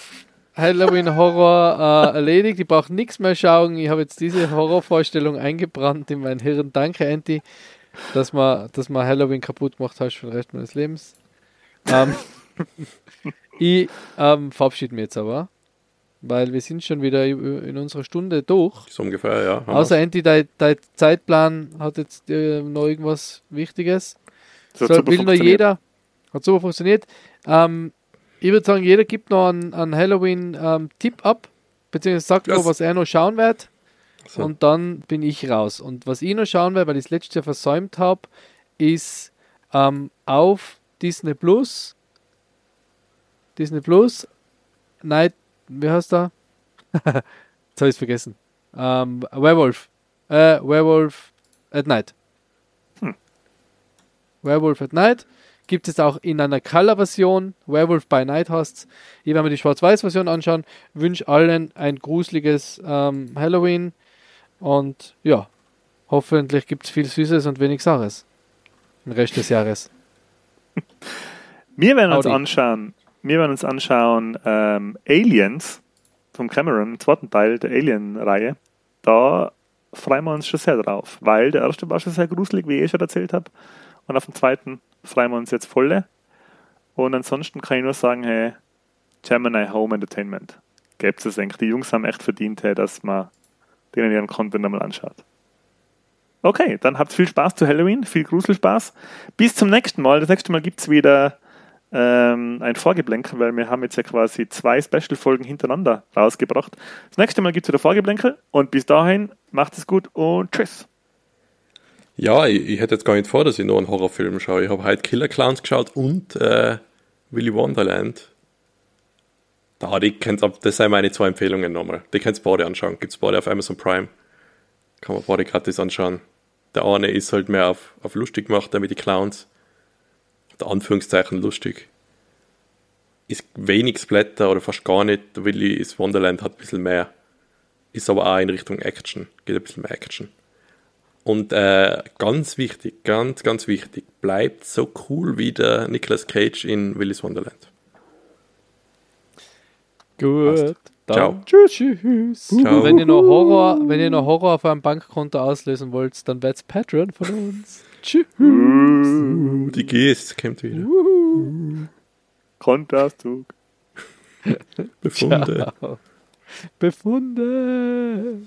Halloween Horror äh, erledigt. Ich brauche nichts mehr schauen. Ich habe jetzt diese Horrorvorstellung eingebrannt in mein Hirn. Danke, Anti, dass man, dass man Halloween kaputt gemacht hast für den Rest meines Lebens. Ähm, (laughs) ich ähm, verabschiede mich jetzt aber weil wir sind schon wieder in unserer Stunde durch. So ungefähr, ja. Außer Andy, dein, dein Zeitplan hat jetzt äh, noch irgendwas Wichtiges. Das so, will nur jeder. Hat super funktioniert. Ähm, ich würde sagen, jeder gibt noch einen, einen Halloween-Tipp ähm, ab, beziehungsweise sagt yes. noch, was er noch schauen wird. So. Und dann bin ich raus. Und was ich noch schauen werde, weil ich es letztes Jahr versäumt habe, ist ähm, auf Disney Plus. Disney Plus Night wie heißt der? (laughs) Jetzt habe ich es vergessen. Ähm, Werewolf. Äh, Werewolf at Night. Hm. Werewolf at Night. Gibt es auch in einer Color-Version. Werewolf by Night heißt Ich werde mir die Schwarz-Weiß-Version anschauen. Wünsche allen ein gruseliges ähm, Halloween. Und ja, hoffentlich gibt es viel Süßes und wenig Saures. Den Rest des Jahres. (laughs) Wir werden uns anschauen wir werden uns anschauen ähm, Aliens vom Cameron, den zweiten Teil der Alien-Reihe. Da freuen wir uns schon sehr drauf, weil der erste war schon sehr gruselig, wie ich schon erzählt habe. Und auf den zweiten freuen wir uns jetzt volle. Und ansonsten kann ich nur sagen, hey, Gemini Home Entertainment. Gäbe es eigentlich. Die Jungs haben echt verdient, hey, dass man denen ihren Content einmal anschaut. Okay, dann habt viel Spaß zu Halloween, viel Gruselspaß. Bis zum nächsten Mal. Das nächste Mal gibt es wieder ähm, ein Vorgeblänkel, weil wir haben jetzt ja quasi zwei Special-Folgen hintereinander rausgebracht. Das nächste Mal gibt es wieder Vorgeblänkel und bis dahin macht es gut und tschüss. Ja, ich, ich, hätte jetzt gar nicht vor, dass ich noch einen Horrorfilm schaue. Ich habe heute Killer Clowns geschaut und äh, Willy Wonderland. Da, die könnt, das sind meine zwei Empfehlungen nochmal. Die könnt ihr beide anschauen. Gibt es beide auf Amazon Prime. Kann man beide gratis anschauen. Der eine ist halt mehr auf, auf lustig gemacht, der mit den Clowns. Der Anführungszeichen lustig. Ist wenig Splatter oder fast gar nicht. Der Willy's Wonderland hat ein bisschen mehr. Ist aber auch in Richtung Action. Geht ein bisschen mehr Action. Und äh, ganz wichtig, ganz, ganz wichtig, bleibt so cool wie der Nicolas Cage in Willy's Wonderland. Gut. Ciao. Tschüss. Tschüss. Ciao. Wenn ihr noch Horror, wenn ihr noch Horror auf eurem Bankkonto auslösen wollt, dann wird's Patreon von uns. Tschüss. Die Geste kommt wieder. Kontoauszug. (laughs) Befunde. Ciao. Befunde.